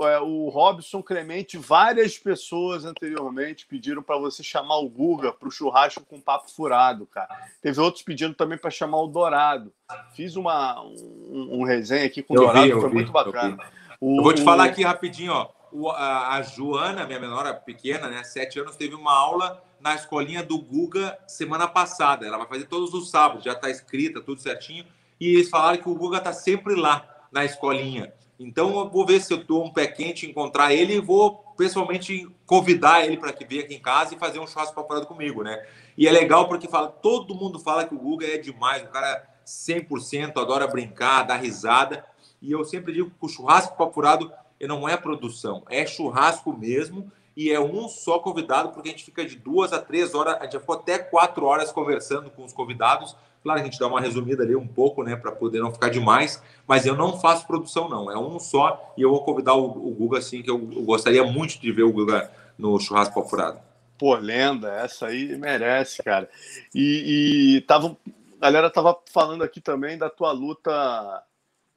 Speaker 1: É, o Robson Clemente, várias pessoas anteriormente pediram para você chamar o Guga para o churrasco com papo furado, cara. Teve outros pedindo também para chamar o Dourado. Fiz uma, um, um resenha aqui com o Dourado, vi, foi vi, muito bacana.
Speaker 2: Eu, eu vou te falar aqui rapidinho, ó. O, a, a, Joana, minha menor pequena, né, sete anos, teve uma aula na escolinha do Guga semana passada. Ela vai fazer todos os sábados, já está escrita, tudo certinho. E eles falaram que o Guga está sempre lá na escolinha. Então, eu vou ver se eu dou um pé quente, encontrar ele e vou pessoalmente convidar ele para que venha aqui em casa e fazer um churrasco paporado comigo, né? E é legal porque fala, todo mundo fala que o Guga é demais, o cara 100%, adora brincar, dar risada. E eu sempre digo que o churrasco papurado não é produção, é churrasco mesmo. E é um só convidado, porque a gente fica de duas a três horas, a gente ficou até quatro horas conversando com os convidados. Claro a gente dá uma resumida ali um pouco, né, para poder não ficar demais, mas eu não faço produção, não. É um só e eu vou convidar o, o Guga, assim, que eu, eu, gostaria muito de ver o Guga no churrasco apurado.
Speaker 1: Pô, lenda, essa aí merece, cara. E, e tava, a galera tava falando aqui também da tua luta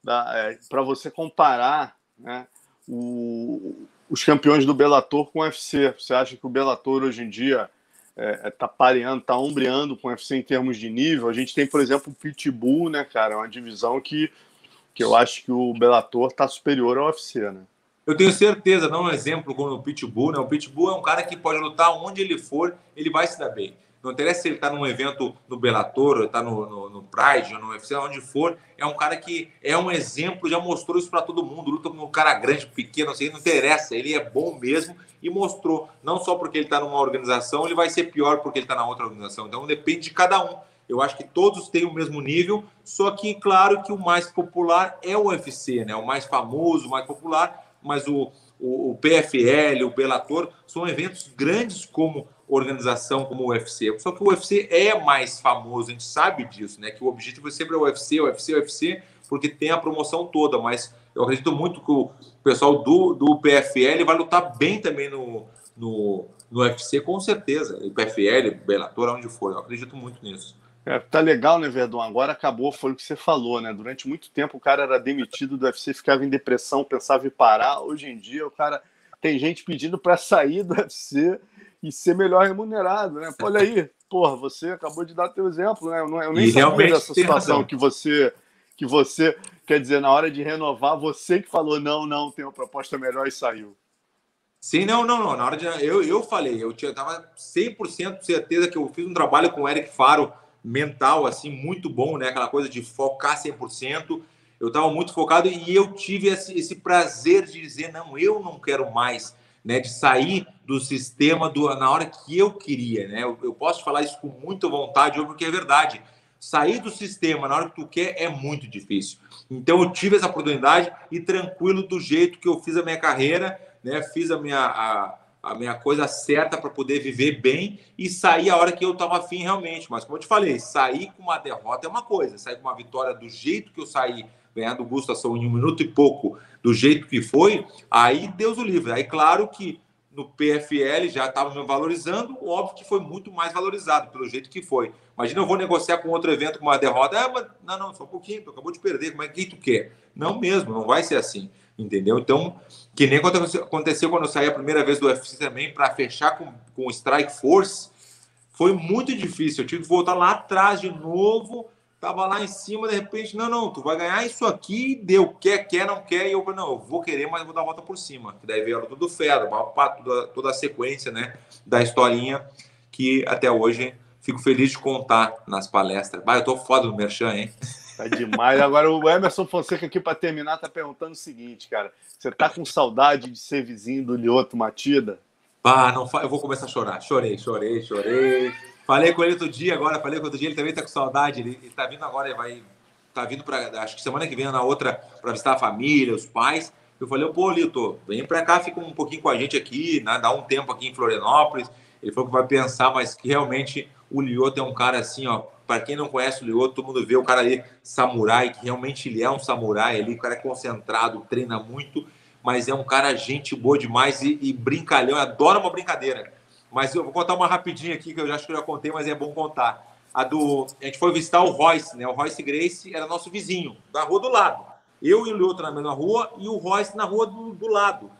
Speaker 1: é, para você comparar, né, o, os campeões do Bellator com o UFC. Você acha que o Bellator hoje em dia está é, é tá pareando, está ombreando com o UFC em termos de nível. A gente tem, por exemplo, o Pitbull, né, cara? É uma divisão que, que eu acho que o Bellator está superior ao UFC, né?
Speaker 2: Eu tenho certeza, não um exemplo como o Pitbull, né? O Pitbull é um cara que pode lutar onde ele for, ele vai se dar bem. Não interessa se ele está num evento no Bellator, está no, no, no, Pride, no UFC, onde for. É um cara que é um exemplo, já mostrou isso para todo mundo. Luta com um cara grande, pequeno, sei, não interessa. Ele é bom mesmo e mostrou. Não só porque ele está numa organização, ele vai ser pior porque ele está na outra organização. Então depende de cada um. Eu acho que todos têm o mesmo nível, só que, claro, que o mais popular é o UFC, né? O mais famoso, o mais popular, mas o, o, o PFL, o Bellator, são eventos grandes como organização como o UFC. Só que o UFC é mais famoso, a gente sabe disso, né? Que o objetivo é sempre o UFC, o UFC, o UFC, porque tem a promoção toda, mas eu acredito muito que o pessoal do, do PFL vai lutar bem também no, no, no UFC, com certeza. O PFL, Bellator, onde for, eu acredito muito nisso.
Speaker 1: É, tá legal, né, Verdão? Agora acabou, foi o que você falou, né? Durante muito tempo o cara era demitido do UFC, ficava em depressão, pensava em parar. Hoje em dia o cara tem gente pedindo para sair do UFC e ser melhor remunerado, né? Pô, olha aí, porra, você acabou de dar teu exemplo, né? Eu, eu nem e sabia dessa situação que você, que você, quer dizer, na hora de renovar, você que falou não, não, tem uma proposta melhor e saiu.
Speaker 2: Sim, não, não, não. Na hora de. Eu, eu falei, eu tinha, tava 100% certeza que eu fiz um trabalho com o Eric Faro mental, assim, muito bom, né? Aquela coisa de focar 100%. Eu estava muito focado e eu tive esse, esse prazer de dizer: não, eu não quero mais né, de sair do sistema do, na hora que eu queria. Né? Eu, eu posso falar isso com muita vontade, porque é verdade. Sair do sistema na hora que tu quer é muito difícil. Então eu tive essa oportunidade e tranquilo do jeito que eu fiz a minha carreira, né? Fiz a minha, a, a minha coisa certa para poder viver bem e sair a hora que eu estava afim realmente. Mas como eu te falei, sair com uma derrota é uma coisa, sair com uma vitória do jeito que eu saí ganhando o Gustafsson em um minuto e pouco, do jeito que foi, aí Deus o livre. Aí, claro que no PFL já estava me valorizando, óbvio que foi muito mais valorizado pelo jeito que foi. Imagina eu vou negociar com outro evento com uma derrota. Ah, mas, não, não, só um pouquinho, tu acabou de perder, como é que tu quer? Não mesmo, não vai ser assim, entendeu? Então, que nem aconteceu quando eu saí a primeira vez do UFC também, para fechar com, com o Strike Force, foi muito difícil. Eu tive que voltar lá atrás de novo Tava lá em cima, de repente, não, não, tu vai ganhar isso aqui, deu, quer, quer, não quer, e eu falei, não, eu vou querer, mas vou dar a volta por cima. Que daí veio a luta do Fera, toda, toda a sequência, né, da historinha, que até hoje fico feliz de contar nas palestras. Mas eu tô foda no Merchan, hein?
Speaker 1: Tá demais. Agora o Emerson Fonseca aqui para terminar tá perguntando o seguinte, cara, você tá com saudade de ser vizinho do Lioto Matida?
Speaker 2: Ah, não, eu vou começar a chorar. Chorei, chorei, chorei. Falei com ele outro dia agora, falei com outro dia, ele também tá com saudade. Ele, ele tá vindo agora, ele vai. Tá vindo para Acho que semana que vem na outra, para visitar a família, os pais. Eu falei, pô, Lito, vem para cá, fica um pouquinho com a gente aqui, né, dá um tempo aqui em Florianópolis. Ele falou que vai pensar, mas que realmente o Lioto é um cara assim, ó. Para quem não conhece o Lioto, todo mundo vê o cara ali, samurai, que realmente ele é um samurai ali, o cara é concentrado, treina muito, mas é um cara gente boa demais e, e brincalhão, adora uma brincadeira. Mas eu vou contar uma rapidinha aqui, que eu já acho que eu já contei, mas é bom contar. A do. A gente foi visitar o Royce, né? O Royce Grace era nosso vizinho, da rua do lado. Eu e o Lioto na mesma rua e o Royce na rua do, do lado.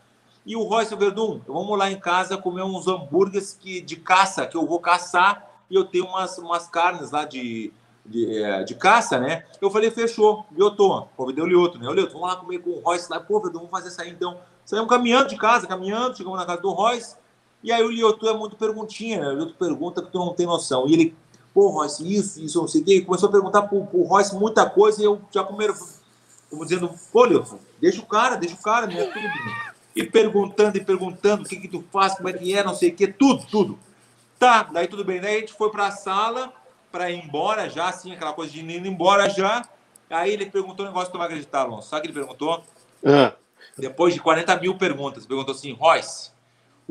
Speaker 2: E o Royce, Verdun, vamos lá em casa comer uns hambúrgueres que, de caça, que eu vou caçar e eu tenho umas, umas carnes lá de, de, é, de caça, né? Eu falei, fechou, Lioto, convidei o Lioto, né? O Lioto, vamos lá comer com o Royce lá. Pô, Verdun, vamos fazer isso aí então. Saímos caminhando de casa, caminhando, chegamos na casa do Royce. E aí o Liotu é muito perguntinha, né? O Liotu pergunta que tu não tem noção. E ele, pô, Royce, isso, isso, não sei o quê. E começou a perguntar pro, pro Royce muita coisa e eu já primeiro, como dizendo, pô, Liotu, deixa o cara, deixa o cara, né? Tudo. E perguntando e perguntando o que que tu faz, como é que é, não sei o quê, tudo, tudo. Tá, daí tudo bem. Daí a gente foi pra sala para ir embora já, assim, aquela coisa de ir embora já. Aí ele perguntou um negócio que tu vai acreditar, Alonso. Sabe o que ele perguntou? É. Depois de 40 mil perguntas, perguntou assim, Royce,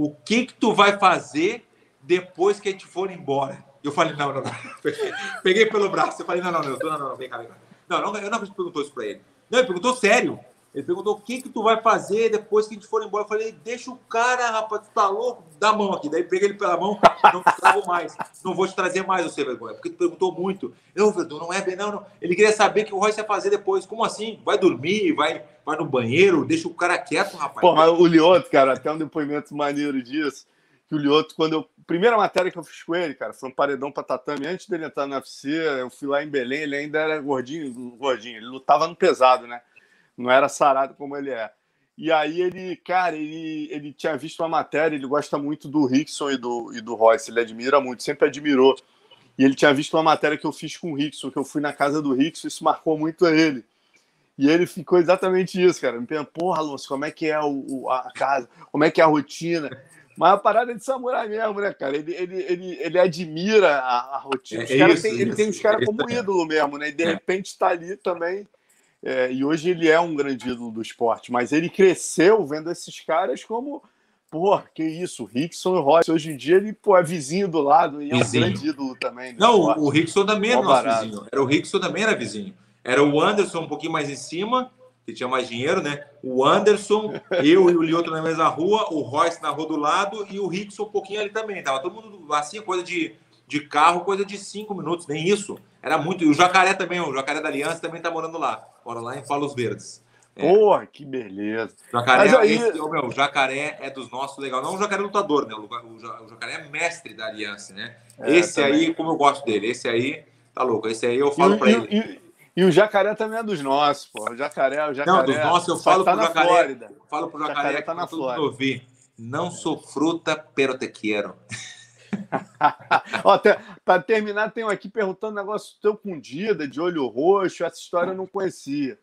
Speaker 2: o que que tu vai fazer depois que a gente for embora? Eu falei, não, não, não. [LAUGHS] Peguei pelo braço, eu falei, não, não, não, não, não, vem cá. Não, não, eu não perguntou isso para ele. Não, ele perguntou sério. Ele perguntou o que que tu vai fazer depois que a gente for embora. Eu falei, deixa o cara, rapaz, tu tá louco? Dá a mão aqui. Daí peguei ele pela mão, não trago mais. Não vou te trazer mais, você vergonha. Porque tu perguntou muito. Eu, Verdun, não é bem, não, não. Ele queria saber o que o Royce ia fazer depois. Como assim? Vai dormir, vai, vai no banheiro, deixa o cara quieto, rapaz.
Speaker 1: Pô, mas o Lioto, cara, até um depoimento maneiro disso. Que o Lioto, quando eu. Primeira matéria que eu fiz com ele, cara, foi um paredão pra tatame. Antes dele entrar no UFC, eu fui lá em Belém, ele ainda era gordinho, gordinho. Ele lutava no pesado, né? Não era sarado como ele é. E aí ele, cara, ele, ele tinha visto uma matéria, ele gosta muito do Rickson e do, e do Royce, ele admira muito, sempre admirou. E ele tinha visto uma matéria que eu fiz com o Rickson, que eu fui na casa do Rickson, isso marcou muito a ele. E ele ficou exatamente isso, cara. Me perguntou, porra, Alonso, como é que é o, a casa? Como é que é a rotina? Mas a parada é de samurai mesmo, né, cara? Ele, ele, ele, ele admira a, a rotina. É, é isso, tem, ele tem os caras como ídolo mesmo, né? E de repente está ali também é, e hoje ele é um grande ídolo do esporte, mas ele cresceu vendo esses caras como, pô, que isso, Rickson e Royce. Hoje em dia ele pô, é vizinho do lado e é um grande ídolo também.
Speaker 2: Não, esporte. o Rickson também era nosso vizinho. Era o Rickson também era vizinho. Era o Anderson um pouquinho mais em cima, que tinha mais dinheiro, né? O Anderson, [LAUGHS] eu e o Lioto na mesma rua, o Royce na rua do lado e o Rickson um pouquinho ali também. Tava todo mundo assim, coisa de, de carro, coisa de cinco minutos, nem isso. Era muito. E o Jacaré também, o Jacaré da Aliança também tá morando lá. Mora lá em Palos Verdes.
Speaker 1: É. Porra, que beleza.
Speaker 2: Jacaré, Mas aí... esse, meu, o jacaré é dos nossos legal. Não o jacaré lutador, né? O, jacaré é mestre da aliança, né? É, esse também. aí, como eu gosto dele, esse aí, tá louco. Esse aí eu falo para ele.
Speaker 1: E, e, o jacaré também é dos nossos, pô. O jacaré, o jacaré.
Speaker 2: Não, dos nossos, eu falo tá pro jacaré. Flórida. Falo pro jacaré, jacaré tá na Flórida. Ouvir. Não sou fruta, pero te quero. [LAUGHS]
Speaker 1: Para terminar, tenho aqui perguntando um negócio teu com Dida, de olho roxo. Essa história eu não conhecia.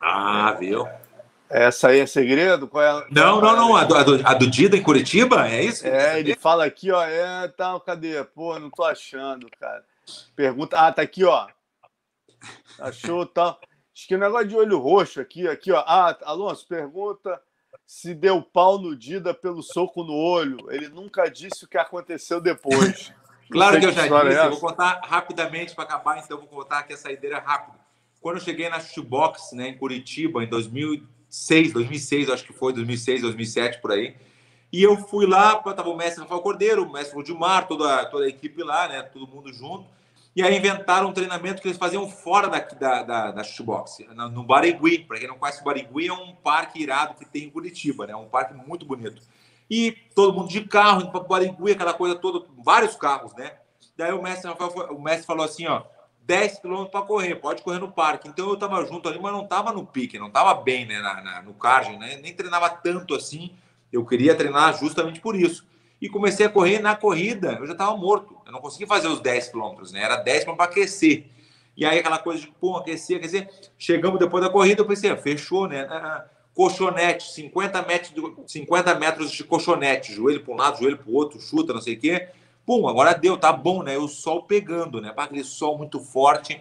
Speaker 2: Ah, viu?
Speaker 1: Essa aí é segredo? Qual é,
Speaker 2: não, não, não. A do, a, do, a do Dida em Curitiba? É isso?
Speaker 1: É, ele fala aqui, ó. É, tá, cadê? Pô, não tô achando, cara. Pergunta. Ah, tá aqui, ó. Achou tal. Tá. Acho que o negócio de olho roxo aqui, aqui, ó. Ah, Alonso, pergunta se deu pau no Dida pelo soco no olho. Ele nunca disse o que aconteceu depois. [LAUGHS]
Speaker 2: claro que eu já disse. É eu vou contar rapidamente para acabar, então vou contar aqui a saideira rápida. Quando eu cheguei na Shootbox, né, em Curitiba, em 2006, 2006, acho que foi, 2006, 2007, por aí. E eu fui lá, estava o mestre Rafael Cordeiro, o mestre Rudimar, toda, toda a equipe lá, né, todo mundo junto. E aí inventaram um treinamento que eles faziam fora da, da, da, da shootbox, no Barigui. Para quem não conhece, o Barigui é um parque irado que tem em Curitiba, né? Um parque muito bonito. E todo mundo de carro, indo para Barigui, aquela coisa toda, vários carros, né? Daí o mestre, o mestre falou assim, ó, 10 quilômetros para correr, pode correr no parque. Então eu estava junto ali, mas não estava no pique, não estava bem né, na, na, no cardio, né? Nem treinava tanto assim. Eu queria treinar justamente por isso e comecei a correr. Na corrida, eu já estava morto. Eu não conseguia fazer os 10 quilômetros, né? Era 10 para aquecer. E aí aquela coisa de, pô, aquecer, aquecer. Chegamos depois da corrida, eu pensei, ah, fechou, né? Ah, colchonete, 50 metros, de, 50 metros de colchonete, joelho para um lado, joelho para o outro, chuta, não sei o quê. Pum, agora deu, tá bom, né? O sol pegando, né? Para aquele sol muito forte.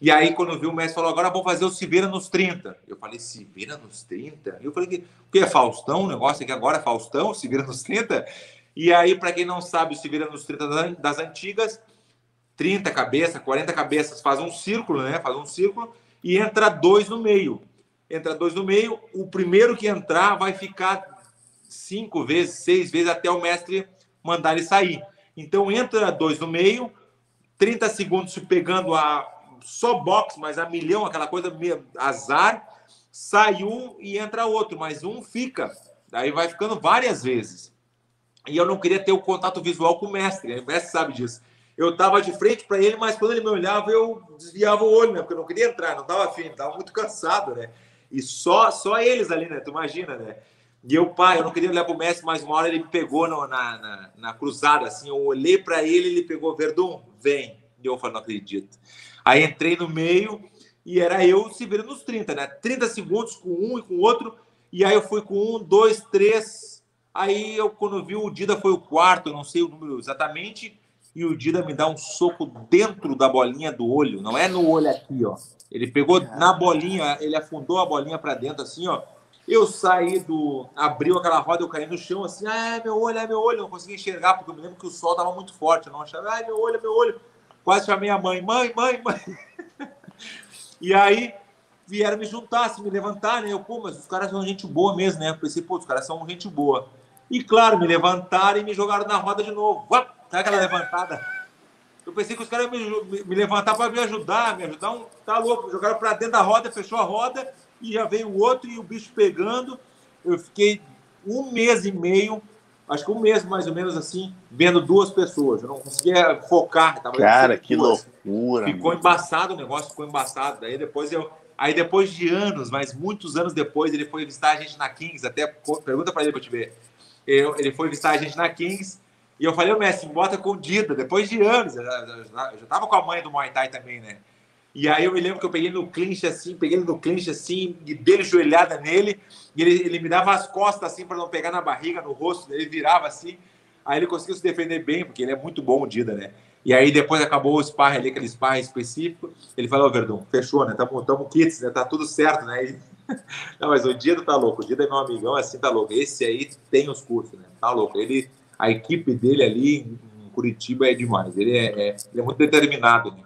Speaker 2: E aí, quando eu vi o mestre falou, agora vou fazer o Se Vira nos 30. Eu falei, Se Vira nos 30? Eu falei, o que é Faustão? O negócio aqui agora é Faustão, Se Vira nos 30? E aí, para quem não sabe, se vira nos 30 das antigas, 30 cabeças, 40 cabeças, faz um círculo, né? Faz um círculo e entra dois no meio. Entra dois no meio, o primeiro que entrar vai ficar cinco vezes, seis vezes até o mestre mandar ele sair. Então entra dois no meio, 30 segundos se pegando a só box, mas a milhão, aquela coisa azar, sai um e entra outro, mas um fica. Daí vai ficando várias vezes e eu não queria ter o contato visual com o mestre, né? o mestre sabe disso. Eu estava de frente para ele, mas quando ele me olhava, eu desviava o olho, né? Porque eu não queria entrar, não estava afim, estava muito cansado, né? E só, só eles ali, né? Tu imagina, né? E eu, pai, eu não queria olhar para o mestre, mas uma hora ele me pegou no, na, na, na, cruzada, assim, eu olhei para ele, ele pegou, Verdun, vem. E eu falei, não acredito. Aí entrei no meio e era eu se vendo nos 30, né? 30 segundos com um e com outro. E aí eu fui com um, dois, três, Aí eu, quando vi o Dida foi o quarto, eu não sei o número exatamente, e o Dida me dá um soco dentro da bolinha do olho, não é no olho aqui, ó. Ele pegou na bolinha, ele afundou a bolinha para dentro assim, ó. Eu saí do. abriu aquela roda, eu caí no chão assim, ah, meu olho, é meu olho, não consegui enxergar, porque eu me lembro que o sol estava muito forte, eu não achava, ai, meu olho, é meu olho. Quase chamei a mãe, mãe, mãe, mãe. [LAUGHS] e aí vieram me juntar, se me levantar, né? Eu, pô, mas os caras são gente boa mesmo, né? Eu pensei, pô, os caras são gente boa. E claro, me levantaram e me jogaram na roda de novo. Uap, sabe aquela levantada? Eu pensei que os caras iam me, me levantar para me ajudar, me ajudar. Um, tá louco, jogaram para dentro da roda, fechou a roda e já veio o outro e o bicho pegando. Eu fiquei um mês e meio, acho que um mês mais ou menos assim, vendo duas pessoas. Eu não conseguia focar.
Speaker 1: Cara, que duas. loucura.
Speaker 2: Ficou mano. embaçado o negócio, ficou embaçado. Daí depois eu. Aí depois de anos, mas muitos anos depois, ele foi visitar a gente na Kings. Até pergunta para ele para te ver. Eu, ele foi visitar a gente na Kings. E eu falei, ô Messi, bota com Dida, depois de anos. Eu já, eu já tava com a mãe do Muay Thai também, né? E aí eu me lembro que eu peguei no clinch assim, peguei no clinch assim, e dei joelhada nele, e ele, ele me dava as costas assim para não pegar na barriga, no rosto, ele virava assim. Aí ele conseguiu se defender bem, porque ele é muito bom o Dida, né? E aí depois acabou o sparring ali, aquele sparring específico. Ele falou, Verdun, fechou, né? Tamo, tamo kits, né? Tá tudo certo, né? E... [LAUGHS] Não, mas o Dida tá louco. O Dida é meu amigão, assim, tá louco. Esse aí tem os cursos, né? Tá louco. Ele, a equipe dele ali em Curitiba é demais. Ele é, é ele é muito determinado, né?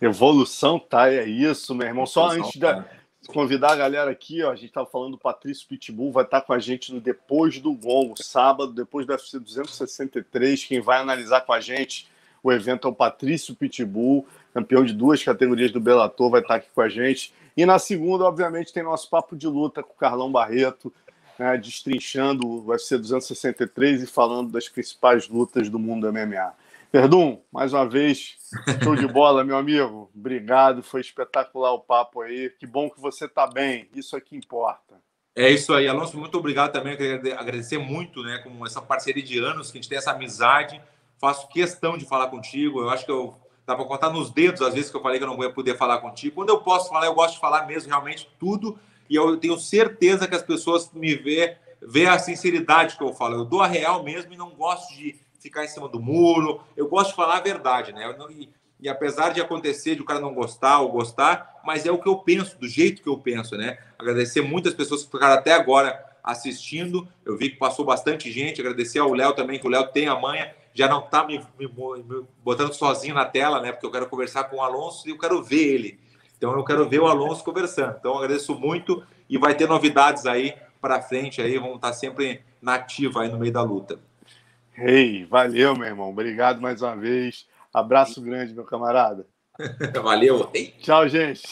Speaker 1: Evolução, tá? É isso, meu irmão. Só antes de tá. convidar a galera aqui, ó, a gente estava falando do Patrício Pitbull, vai estar tá com a gente no Depois do Gongo, sábado, depois do UFC 263. Quem vai analisar com a gente o evento é o Patrício Pitbull, campeão de duas categorias do Bellator, vai estar tá aqui com a gente. E na segunda, obviamente, tem nosso papo de luta com o Carlão Barreto, né, destrinchando o UFC 263 e falando das principais lutas do mundo MMA. Perdão, mais uma vez, show de bola, meu amigo. Obrigado, foi espetacular o papo aí. Que bom que você está bem, isso é que importa.
Speaker 2: É isso aí, Alonso, muito obrigado também. Eu queria agradecer muito né, com essa parceria de anos, que a gente tem essa amizade. Faço questão de falar contigo. Eu acho que eu dá para contar nos dedos, às vezes, que eu falei que eu não ia poder falar contigo. Quando eu posso falar, eu gosto de falar mesmo, realmente, tudo. E eu tenho certeza que as pessoas me vê, vê a sinceridade que eu falo. Eu dou a real mesmo e não gosto de ficar em cima do muro. Eu gosto de falar a verdade, né? Não, e, e, apesar de acontecer de o cara não gostar ou gostar, mas é o que eu penso, do jeito que eu penso, né? Agradecer muitas pessoas que ficaram até agora assistindo. Eu vi que passou bastante gente. Agradecer ao Léo também, que o Léo tem a manha. Já não tá me, me, me, botando sozinho na tela, né? Porque eu quero conversar com o Alonso e eu quero ver ele. Então eu quero ver o Alonso conversando. Então agradeço muito e vai ter novidades aí para frente aí. Vamos estar sempre na ativa aí no meio da luta.
Speaker 1: Hey, valeu, meu irmão. Obrigado mais uma vez. Abraço grande, meu camarada. [LAUGHS]
Speaker 2: valeu.
Speaker 1: Tchau, gente.